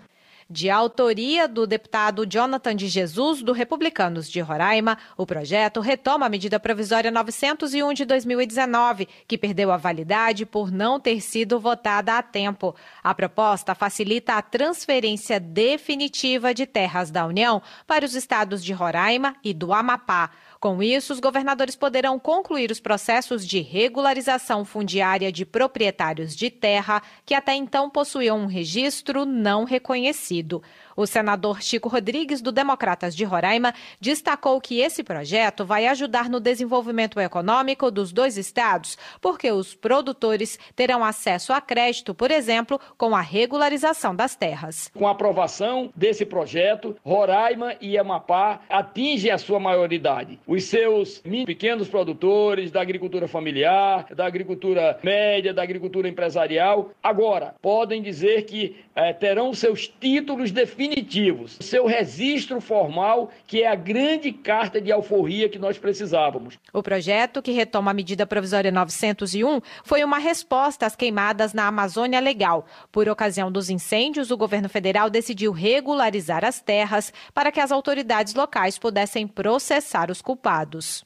De autoria do deputado Jonathan de Jesus, do Republicanos de Roraima, o projeto retoma a medida provisória 901 de 2019, que perdeu a validade por não ter sido votada a tempo. A proposta facilita a transferência definitiva de terras da União para os estados de Roraima e do Amapá. Com isso, os governadores poderão concluir os processos de regularização fundiária de proprietários de terra que até então possuíam um registro não reconhecido. O senador Chico Rodrigues, do Democratas de Roraima, destacou que esse projeto vai ajudar no desenvolvimento econômico dos dois estados, porque os produtores terão acesso a crédito, por exemplo, com a regularização das terras. Com a aprovação desse projeto, Roraima e Amapá atingem a sua maioridade. Os seus pequenos produtores da agricultura familiar, da agricultura média, da agricultura empresarial, agora podem dizer que eh, terão seus títulos definidos definitivos, seu registro formal, que é a grande carta de alforria que nós precisávamos. O projeto, que retoma a medida provisória 901, foi uma resposta às queimadas na Amazônia Legal. Por ocasião dos incêndios, o governo federal decidiu regularizar as terras para que as autoridades locais pudessem processar os culpados.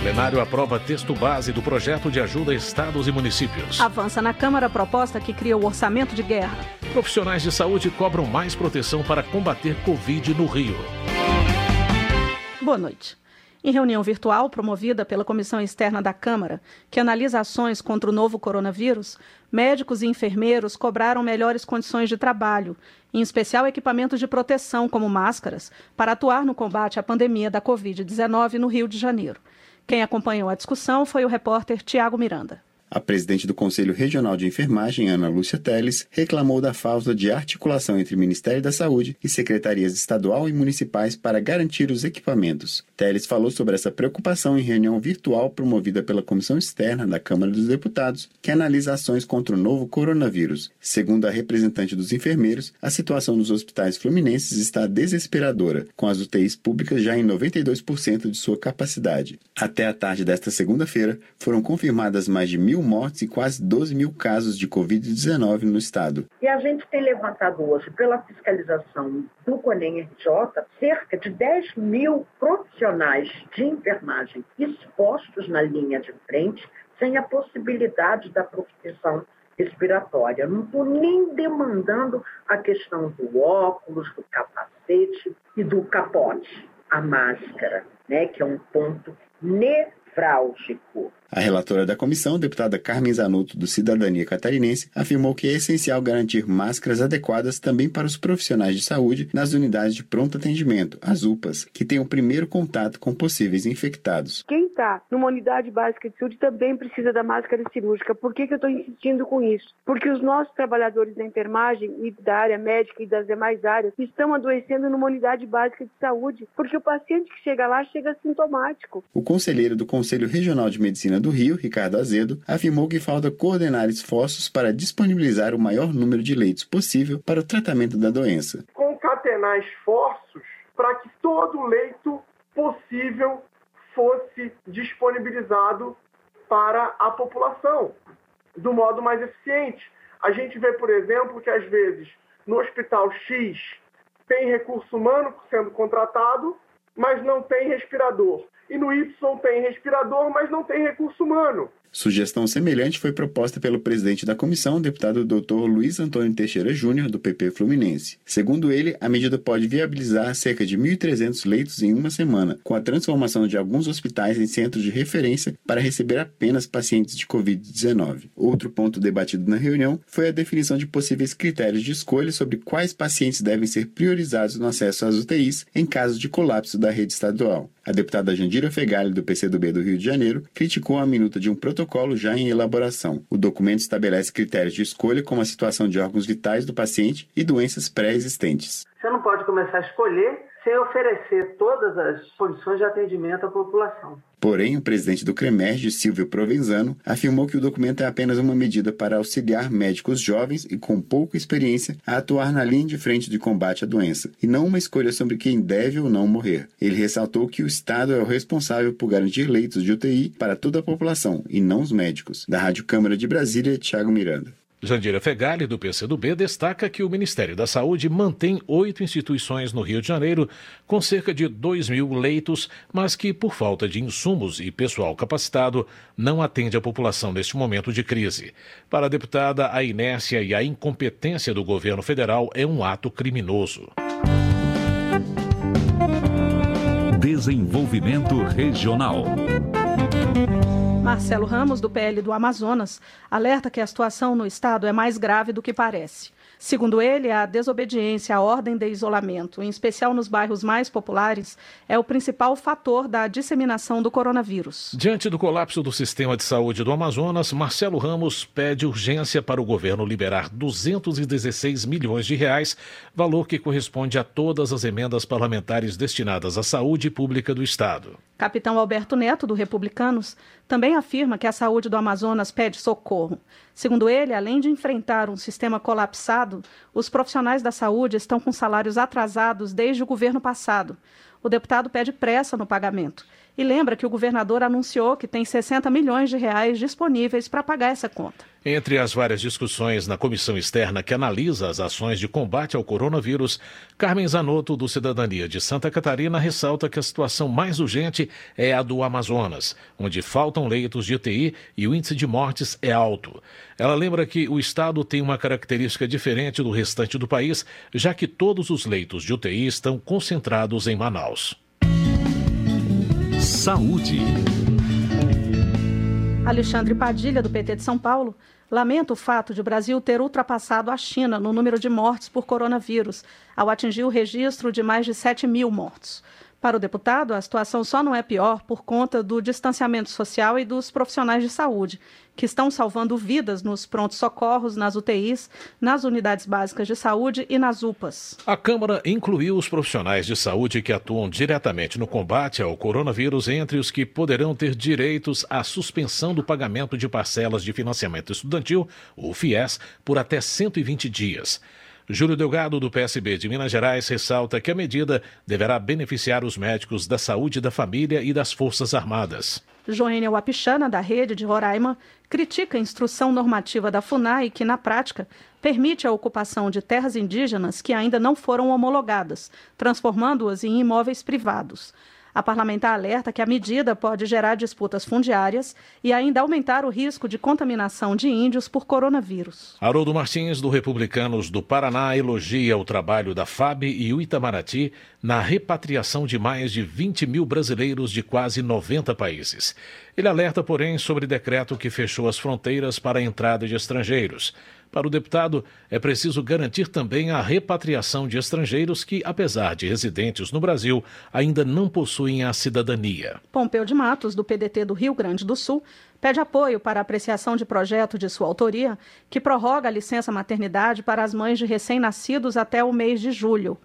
Plenário aprova texto base do projeto de ajuda a estados e municípios. Avança na Câmara a proposta que cria o orçamento de guerra. Profissionais de saúde cobram mais proteção para combater Covid no Rio. Boa noite. Em reunião virtual promovida pela Comissão Externa da Câmara, que analisa ações contra o novo coronavírus, médicos e enfermeiros cobraram melhores condições de trabalho, em especial equipamentos de proteção, como máscaras, para atuar no combate à pandemia da Covid-19 no Rio de Janeiro. Quem acompanhou a discussão foi o repórter Tiago Miranda. A presidente do Conselho Regional de Enfermagem, Ana Lúcia Teles, reclamou da falta de articulação entre Ministério da Saúde e secretarias estadual e municipais para garantir os equipamentos. Teles falou sobre essa preocupação em reunião virtual promovida pela Comissão Externa da Câmara dos Deputados, que analisa ações contra o novo coronavírus. Segundo a representante dos enfermeiros, a situação nos hospitais fluminenses está desesperadora, com as UTIs públicas já em 92% de sua capacidade. Até a tarde desta segunda-feira, foram confirmadas mais de mil mil mortes e quase 12 mil casos de Covid-19 no estado. E a gente tem levantado hoje, pela fiscalização do CONEM-RJ, cerca de 10 mil profissionais de enfermagem expostos na linha de frente, sem a possibilidade da proteção respiratória. Não estou nem demandando a questão do óculos, do capacete e do capote, a máscara, né, que é um ponto nevrálgico. A relatora da comissão, deputada Carmen Zanotto, do Cidadania Catarinense, afirmou que é essencial garantir máscaras adequadas também para os profissionais de saúde nas unidades de pronto atendimento, as UPAs, que têm o primeiro contato com possíveis infectados. Quem está numa unidade básica de saúde também precisa da máscara cirúrgica. Por que, que eu estou insistindo com isso? Porque os nossos trabalhadores da enfermagem e da área médica e das demais áreas estão adoecendo numa unidade básica de saúde, porque o paciente que chega lá chega sintomático. O conselheiro do Conselho Regional de Medicina do Rio, Ricardo Azedo, afirmou que falta coordenar esforços para disponibilizar o maior número de leitos possível para o tratamento da doença. Concatenar esforços para que todo leito possível fosse disponibilizado para a população do modo mais eficiente. A gente vê, por exemplo, que às vezes no hospital X tem recurso humano sendo contratado, mas não tem respirador e no Y tem respirador, mas não tem recurso humano. Sugestão semelhante foi proposta pelo presidente da comissão, deputado Dr. Luiz Antônio Teixeira Júnior, do PP Fluminense. Segundo ele, a medida pode viabilizar cerca de 1.300 leitos em uma semana, com a transformação de alguns hospitais em centros de referência para receber apenas pacientes de Covid-19. Outro ponto debatido na reunião foi a definição de possíveis critérios de escolha sobre quais pacientes devem ser priorizados no acesso às UTIs em caso de colapso da rede estadual. A deputada Jandira Fegali, do PCdoB do Rio de Janeiro, criticou a minuta de um protocolo já em elaboração. O documento estabelece critérios de escolha como a situação de órgãos vitais do paciente e doenças pré-existentes. Você não pode começar a escolher sem oferecer todas as condições de atendimento à população. Porém, o presidente do CREMERG, Silvio Provenzano, afirmou que o documento é apenas uma medida para auxiliar médicos jovens e com pouca experiência a atuar na linha de frente de combate à doença, e não uma escolha sobre quem deve ou não morrer. Ele ressaltou que o Estado é o responsável por garantir leitos de UTI para toda a população, e não os médicos. Da Rádio Câmara de Brasília, Tiago Miranda. Jandira Fegali, do PCdoB, destaca que o Ministério da Saúde mantém oito instituições no Rio de Janeiro, com cerca de 2 mil leitos, mas que, por falta de insumos e pessoal capacitado, não atende a população neste momento de crise. Para a deputada, a inércia e a incompetência do governo federal é um ato criminoso. Desenvolvimento Regional. Marcelo Ramos, do PL do Amazonas, alerta que a situação no estado é mais grave do que parece. Segundo ele, a desobediência à ordem de isolamento, em especial nos bairros mais populares, é o principal fator da disseminação do coronavírus. Diante do colapso do sistema de saúde do Amazonas, Marcelo Ramos pede urgência para o governo liberar 216 milhões de reais, valor que corresponde a todas as emendas parlamentares destinadas à saúde pública do estado. Capitão Alberto Neto, do Republicanos, também afirma que a saúde do Amazonas pede socorro. Segundo ele, além de enfrentar um sistema colapsado, os profissionais da saúde estão com salários atrasados desde o governo passado. O deputado pede pressa no pagamento e lembra que o governador anunciou que tem 60 milhões de reais disponíveis para pagar essa conta. Entre as várias discussões na comissão externa que analisa as ações de combate ao coronavírus, Carmen Zanotto, do Cidadania de Santa Catarina, ressalta que a situação mais urgente é a do Amazonas, onde faltam leitos de UTI e o índice de mortes é alto. Ela lembra que o estado tem uma característica diferente do restante do país, já que todos os leitos de UTI estão concentrados em Manaus. Saúde. Alexandre Padilha, do PT de São Paulo, lamenta o fato de o Brasil ter ultrapassado a China no número de mortes por coronavírus, ao atingir o registro de mais de 7 mil mortos. Para o deputado, a situação só não é pior por conta do distanciamento social e dos profissionais de saúde, que estão salvando vidas nos prontos-socorros, nas UTIs, nas unidades básicas de saúde e nas UPAs. A Câmara incluiu os profissionais de saúde que atuam diretamente no combate ao coronavírus entre os que poderão ter direitos à suspensão do pagamento de parcelas de financiamento estudantil, o FIES, por até 120 dias. Júlio Delgado, do PSB de Minas Gerais, ressalta que a medida deverá beneficiar os médicos da saúde da família e das Forças Armadas. Joênia Wapichana, da Rede de Roraima, critica a instrução normativa da FUNAI que, na prática, permite a ocupação de terras indígenas que ainda não foram homologadas, transformando-as em imóveis privados. A parlamentar alerta que a medida pode gerar disputas fundiárias e ainda aumentar o risco de contaminação de índios por coronavírus. Haroldo Martins, do Republicanos do Paraná, elogia o trabalho da FAB e o Itamaraty na repatriação de mais de 20 mil brasileiros de quase 90 países. Ele alerta, porém, sobre decreto que fechou as fronteiras para a entrada de estrangeiros. Para o deputado, é preciso garantir também a repatriação de estrangeiros que, apesar de residentes no Brasil, ainda não possuem a cidadania. Pompeu de Matos, do PDT do Rio Grande do Sul, pede apoio para apreciação de projeto de sua autoria que prorroga a licença maternidade para as mães de recém-nascidos até o mês de julho.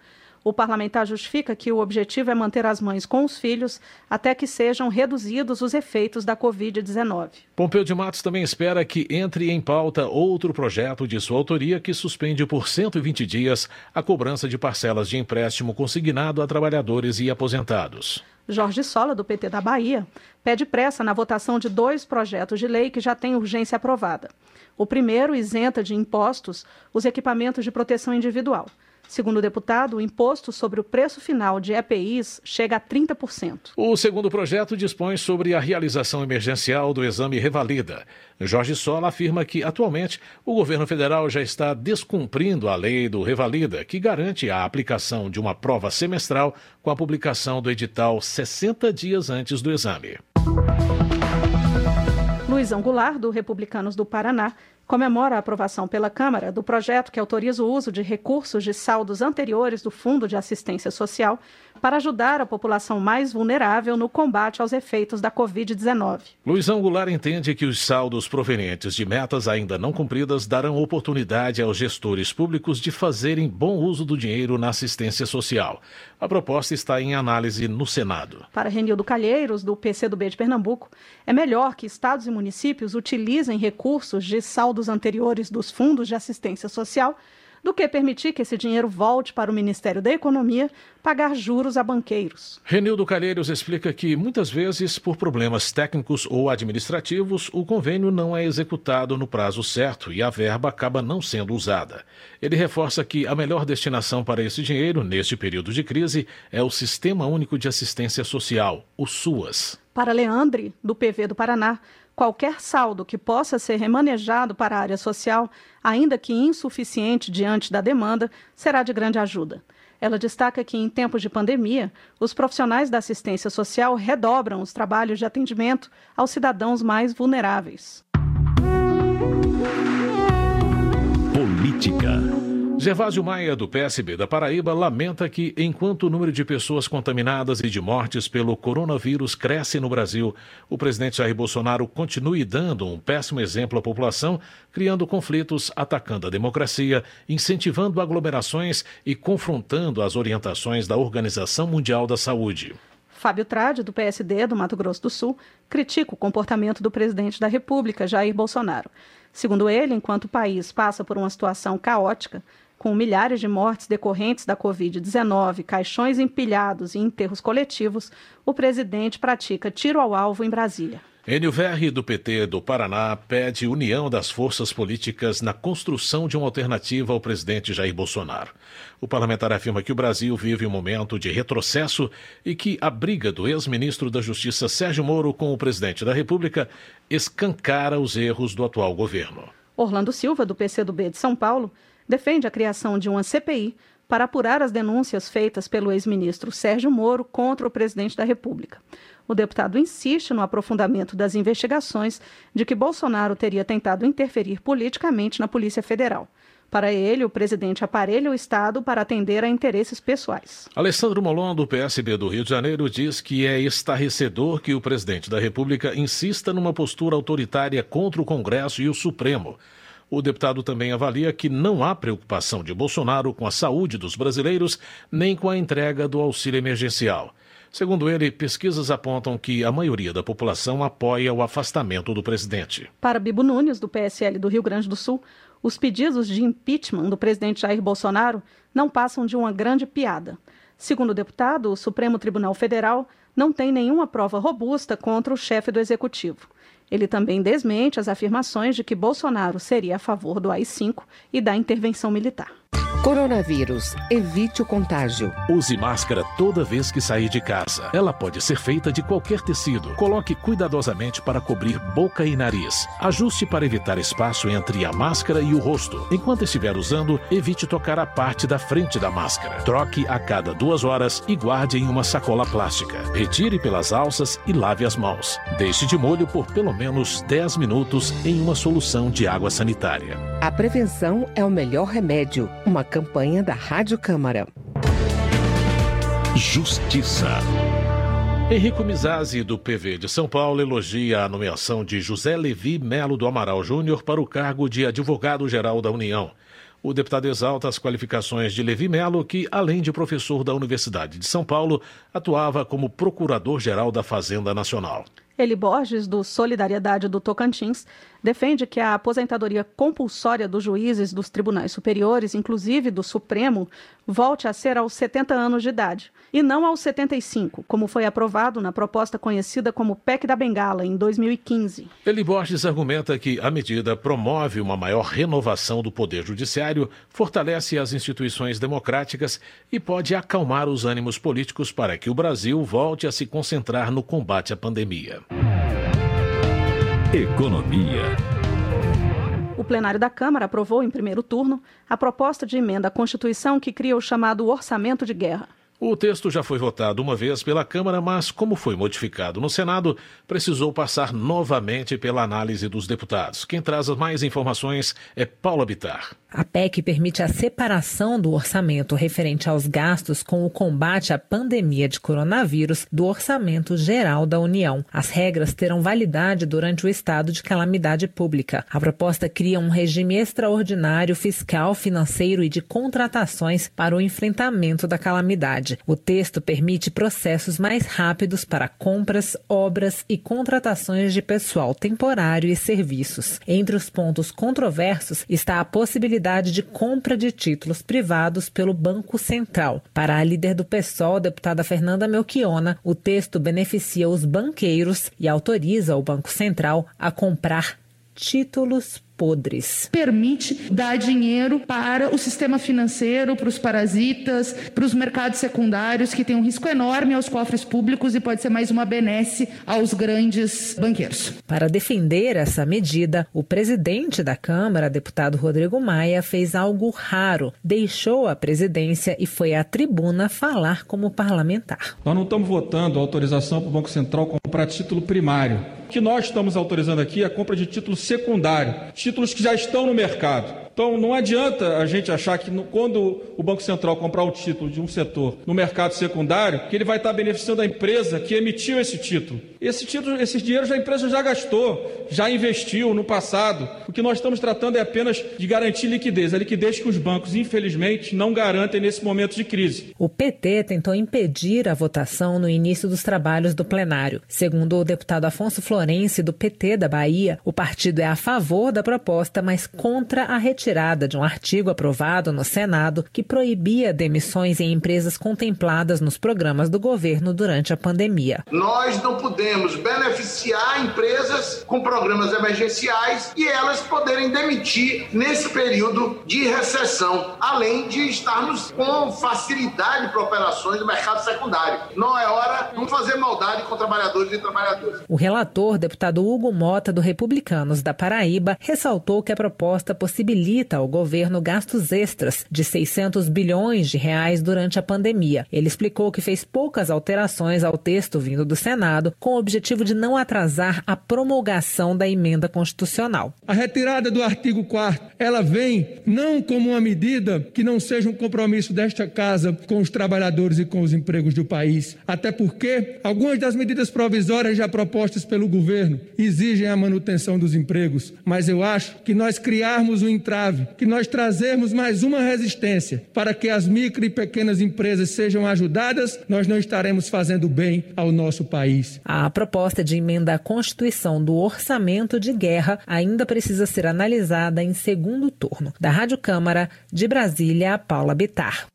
O parlamentar justifica que o objetivo é manter as mães com os filhos até que sejam reduzidos os efeitos da Covid-19. Pompeu de Matos também espera que entre em pauta outro projeto de sua autoria que suspende por 120 dias a cobrança de parcelas de empréstimo consignado a trabalhadores e aposentados. Jorge Sola, do PT da Bahia, pede pressa na votação de dois projetos de lei que já têm urgência aprovada. O primeiro isenta de impostos os equipamentos de proteção individual. Segundo o deputado, o imposto sobre o preço final de EPIs chega a 30%. O segundo projeto dispõe sobre a realização emergencial do exame Revalida. Jorge Sola afirma que, atualmente, o governo federal já está descumprindo a lei do Revalida, que garante a aplicação de uma prova semestral com a publicação do edital 60 dias antes do exame. Luiz Angular, do Republicanos do Paraná, comemora a aprovação pela Câmara do projeto que autoriza o uso de recursos de saldos anteriores do Fundo de Assistência Social para ajudar a população mais vulnerável no combate aos efeitos da Covid-19. Luizão Goulart entende que os saldos provenientes de metas ainda não cumpridas darão oportunidade aos gestores públicos de fazerem bom uso do dinheiro na assistência social. A proposta está em análise no Senado. Para Renildo Calheiros, do PCdoB de Pernambuco, é melhor que estados e municípios utilizem recursos de saldos anteriores dos fundos de assistência social do que permitir que esse dinheiro volte para o Ministério da Economia pagar juros a banqueiros. Renildo Calheiros explica que, muitas vezes, por problemas técnicos ou administrativos, o convênio não é executado no prazo certo e a verba acaba não sendo usada. Ele reforça que a melhor destinação para esse dinheiro, neste período de crise, é o Sistema Único de Assistência Social, o SUAS. Para Leandre, do PV do Paraná, qualquer saldo que possa ser remanejado para a área social, ainda que insuficiente diante da demanda, será de grande ajuda. Ela destaca que, em tempos de pandemia, os profissionais da assistência social redobram os trabalhos de atendimento aos cidadãos mais vulneráveis. Política. Gervásio Maia, do PSB da Paraíba, lamenta que, enquanto o número de pessoas contaminadas e de mortes pelo coronavírus cresce no Brasil, o presidente Jair Bolsonaro continue dando um péssimo exemplo à população, criando conflitos, atacando a democracia, incentivando aglomerações e confrontando as orientações da Organização Mundial da Saúde. Fábio Trade, do PSD do Mato Grosso do Sul, critica o comportamento do presidente da República, Jair Bolsonaro. Segundo ele, enquanto o país passa por uma situação caótica, com milhares de mortes decorrentes da Covid-19, caixões empilhados e enterros coletivos, o presidente pratica tiro ao alvo em Brasília. Enio Verri, do PT do Paraná, pede união das forças políticas na construção de uma alternativa ao presidente Jair Bolsonaro. O parlamentar afirma que o Brasil vive um momento de retrocesso e que a briga do ex-ministro da Justiça Sérgio Moro com o presidente da República escancara os erros do atual governo. Orlando Silva, do PCdoB de São Paulo, defende a criação de uma CPI para apurar as denúncias feitas pelo ex-ministro Sérgio Moro contra o presidente da República. O deputado insiste no aprofundamento das investigações de que Bolsonaro teria tentado interferir politicamente na Polícia Federal. Para ele, o presidente aparelha o Estado para atender a interesses pessoais. Alessandro Molon, do PSB do Rio de Janeiro, diz que é estarrecedor que o presidente da República insista numa postura autoritária contra o Congresso e o Supremo. O deputado também avalia que não há preocupação de Bolsonaro com a saúde dos brasileiros nem com a entrega do auxílio emergencial. Segundo ele, pesquisas apontam que a maioria da população apoia o afastamento do presidente. Para Bibo Nunes, do PSL do Rio Grande do Sul, os pedidos de impeachment do presidente Jair Bolsonaro não passam de uma grande piada. Segundo o deputado, o Supremo Tribunal Federal não tem nenhuma prova robusta contra o chefe do executivo. Ele também desmente as afirmações de que Bolsonaro seria a favor do AI-5 e da intervenção militar. Coronavírus. Evite o contágio. Use máscara toda vez que sair de casa. Ela pode ser feita de qualquer tecido. Coloque cuidadosamente para cobrir boca e nariz. Ajuste para evitar espaço entre a máscara e o rosto. Enquanto estiver usando, evite tocar a parte da frente da máscara. Troque a cada duas horas e guarde em uma sacola plástica. Retire pelas alças e lave as mãos. Deixe de molho por pelo menos 10 minutos em uma solução de água sanitária. A prevenção é o melhor remédio. Uma campanha da Rádio Câmara. Justiça. Henrico Mizazzi, do PV de São Paulo, elogia a nomeação de José Levi Melo do Amaral Júnior para o cargo de advogado-geral da União. O deputado exalta as qualificações de Levi Melo, que, além de professor da Universidade de São Paulo, atuava como procurador-geral da Fazenda Nacional. Eli Borges, do Solidariedade do Tocantins, defende que a aposentadoria compulsória dos juízes dos tribunais superiores, inclusive do Supremo, volte a ser aos 70 anos de idade, e não aos 75, como foi aprovado na proposta conhecida como PEC da Bengala, em 2015. Eli Borges argumenta que a medida promove uma maior renovação do Poder Judiciário, fortalece as instituições democráticas e pode acalmar os ânimos políticos para que o Brasil volte a se concentrar no combate à pandemia. Economia. O plenário da Câmara aprovou em primeiro turno a proposta de emenda à Constituição que cria o chamado orçamento de guerra. O texto já foi votado uma vez pela Câmara, mas, como foi modificado no Senado, precisou passar novamente pela análise dos deputados. Quem traz mais informações é Paula Bitar. A PEC permite a separação do orçamento referente aos gastos com o combate à pandemia de coronavírus do orçamento geral da União. As regras terão validade durante o estado de calamidade pública. A proposta cria um regime extraordinário fiscal, financeiro e de contratações para o enfrentamento da calamidade. O texto permite processos mais rápidos para compras, obras e contratações de pessoal temporário e serviços. Entre os pontos controversos está a possibilidade possibilidade de compra de títulos privados pelo Banco Central. Para a líder do PSOL, deputada Fernanda Melchiona, o texto beneficia os banqueiros e autoriza o Banco Central a comprar títulos podres. Permite dar dinheiro para o sistema financeiro, para os parasitas, para os mercados secundários, que tem um risco enorme aos cofres públicos e pode ser mais uma benesse aos grandes banqueiros. Para defender essa medida, o presidente da Câmara, deputado Rodrigo Maia, fez algo raro. Deixou a presidência e foi à tribuna falar como parlamentar. Nós não estamos votando autorização para o Banco Central comprar título primário. Que nós estamos autorizando aqui é a compra de título secundário títulos que já estão no mercado. Então, não adianta a gente achar que quando o Banco Central comprar um título de um setor no mercado secundário, que ele vai estar beneficiando a empresa que emitiu esse título. Esse título, esses dinheiros a empresa já gastou, já investiu no passado. O que nós estamos tratando é apenas de garantir liquidez, a liquidez que os bancos, infelizmente, não garantem nesse momento de crise. O PT tentou impedir a votação no início dos trabalhos do plenário. Segundo o deputado Afonso Florense, do PT da Bahia, o partido é a favor da proposta, mas contra a retirada retirada de um artigo aprovado no Senado que proibia demissões em empresas contempladas nos programas do governo durante a pandemia. Nós não podemos beneficiar empresas com programas emergenciais e elas poderem demitir nesse período de recessão, além de estarmos com facilidade para operações do mercado secundário. Não é hora de fazer maldade com trabalhadores e trabalhadoras. O relator, deputado Hugo Mota, do Republicanos da Paraíba, ressaltou que a proposta possibilita ao governo gastos extras de 600 bilhões de reais durante a pandemia. Ele explicou que fez poucas alterações ao texto vindo do Senado com o objetivo de não atrasar a promulgação da emenda constitucional. A retirada do artigo 4 ela vem não como uma medida que não seja um compromisso desta casa com os trabalhadores e com os empregos do país, até porque algumas das medidas provisórias já propostas pelo governo exigem a manutenção dos empregos, mas eu acho que nós criarmos um entrave que nós trazermos mais uma resistência para que as micro e pequenas empresas sejam ajudadas, nós não estaremos fazendo bem ao nosso país. A proposta de emenda à Constituição do orçamento de guerra ainda precisa ser analisada em segundo turno. Da Rádio Câmara, de Brasília, Paula Bitar.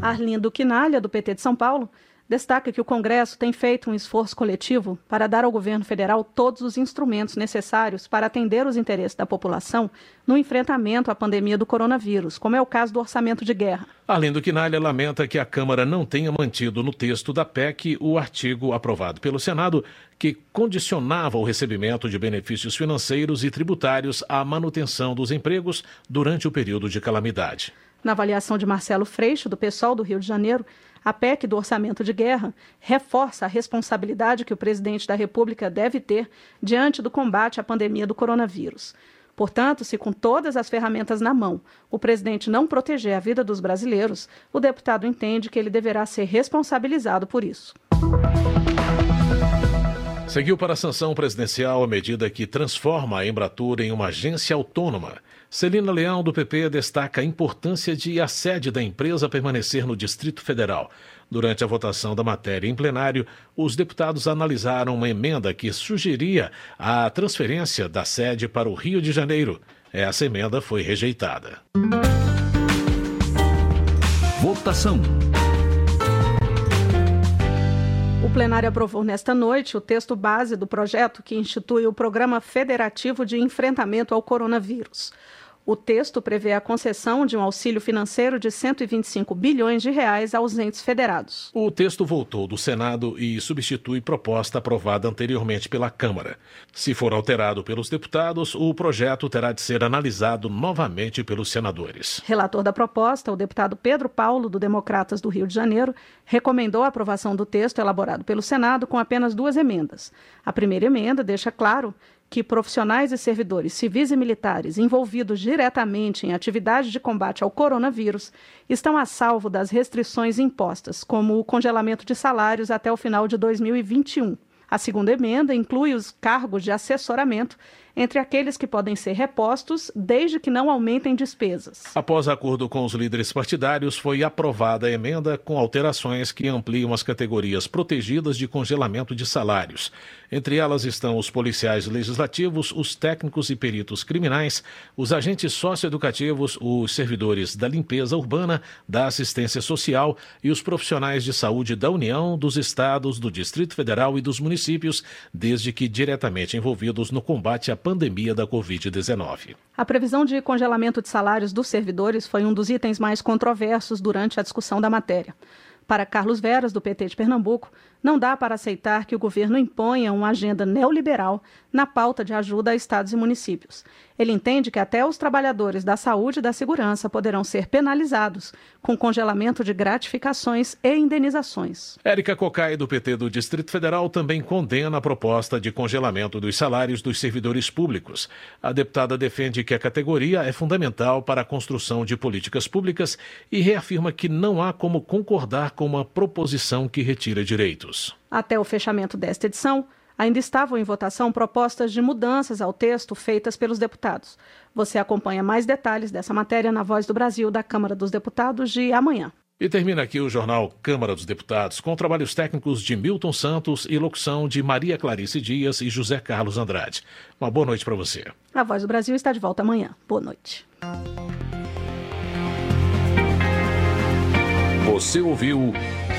Arlindo Quinalha, do PT de São Paulo, destaca que o Congresso tem feito um esforço coletivo para dar ao governo federal todos os instrumentos necessários para atender os interesses da população no enfrentamento à pandemia do coronavírus, como é o caso do orçamento de guerra. Além do Quinalha, lamenta que a Câmara não tenha mantido no texto da PEC o artigo aprovado pelo Senado que condicionava o recebimento de benefícios financeiros e tributários à manutenção dos empregos durante o período de calamidade. Na avaliação de Marcelo Freixo, do PSOL do Rio de Janeiro, a PEC do orçamento de guerra reforça a responsabilidade que o presidente da República deve ter diante do combate à pandemia do coronavírus. Portanto, se com todas as ferramentas na mão o presidente não proteger a vida dos brasileiros, o deputado entende que ele deverá ser responsabilizado por isso. Seguiu para a sanção presidencial a medida que transforma a Embratur em uma agência autônoma. Celina Leão, do PP, destaca a importância de a sede da empresa permanecer no Distrito Federal. Durante a votação da matéria em plenário, os deputados analisaram uma emenda que sugeria a transferência da sede para o Rio de Janeiro. Essa emenda foi rejeitada. Votação. O plenário aprovou nesta noite o texto base do projeto que institui o Programa Federativo de Enfrentamento ao Coronavírus. O texto prevê a concessão de um auxílio financeiro de 125 bilhões de reais aos entes federados. O texto voltou do Senado e substitui proposta aprovada anteriormente pela Câmara. Se for alterado pelos deputados, o projeto terá de ser analisado novamente pelos senadores. Relator da proposta, o deputado Pedro Paulo, do Democratas do Rio de Janeiro, recomendou a aprovação do texto elaborado pelo Senado com apenas duas emendas. A primeira emenda deixa claro que profissionais e servidores civis e militares envolvidos diretamente em atividade de combate ao coronavírus estão a salvo das restrições impostas, como o congelamento de salários até o final de 2021. A segunda emenda inclui os cargos de assessoramento entre aqueles que podem ser repostos, desde que não aumentem despesas. Após acordo com os líderes partidários, foi aprovada a emenda com alterações que ampliam as categorias protegidas de congelamento de salários. Entre elas estão os policiais legislativos, os técnicos e peritos criminais, os agentes socioeducativos, os servidores da limpeza urbana, da assistência social e os profissionais de saúde da União, dos estados, do Distrito Federal e dos municípios, desde que diretamente envolvidos no combate à pandemia da Covid-19. A previsão de congelamento de salários dos servidores foi um dos itens mais controversos durante a discussão da matéria. Para Carlos Veras, do PT de Pernambuco, não dá para aceitar que o governo imponha uma agenda neoliberal na pauta de ajuda a estados e municípios. Ele entende que até os trabalhadores da saúde e da segurança poderão ser penalizados com congelamento de gratificações e indenizações. Érica Cocai, do PT do Distrito Federal, também condena a proposta de congelamento dos salários dos servidores públicos. A deputada defende que a categoria é fundamental para a construção de políticas públicas e reafirma que não há como concordar com uma proposição que retira direitos. Até o fechamento desta edição, ainda estavam em votação propostas de mudanças ao texto feitas pelos deputados. Você acompanha mais detalhes dessa matéria na Voz do Brasil da Câmara dos Deputados de amanhã. E termina aqui o jornal Câmara dos Deputados, com trabalhos técnicos de Milton Santos e locução de Maria Clarice Dias e José Carlos Andrade. Uma boa noite para você. A Voz do Brasil está de volta amanhã. Boa noite. Você ouviu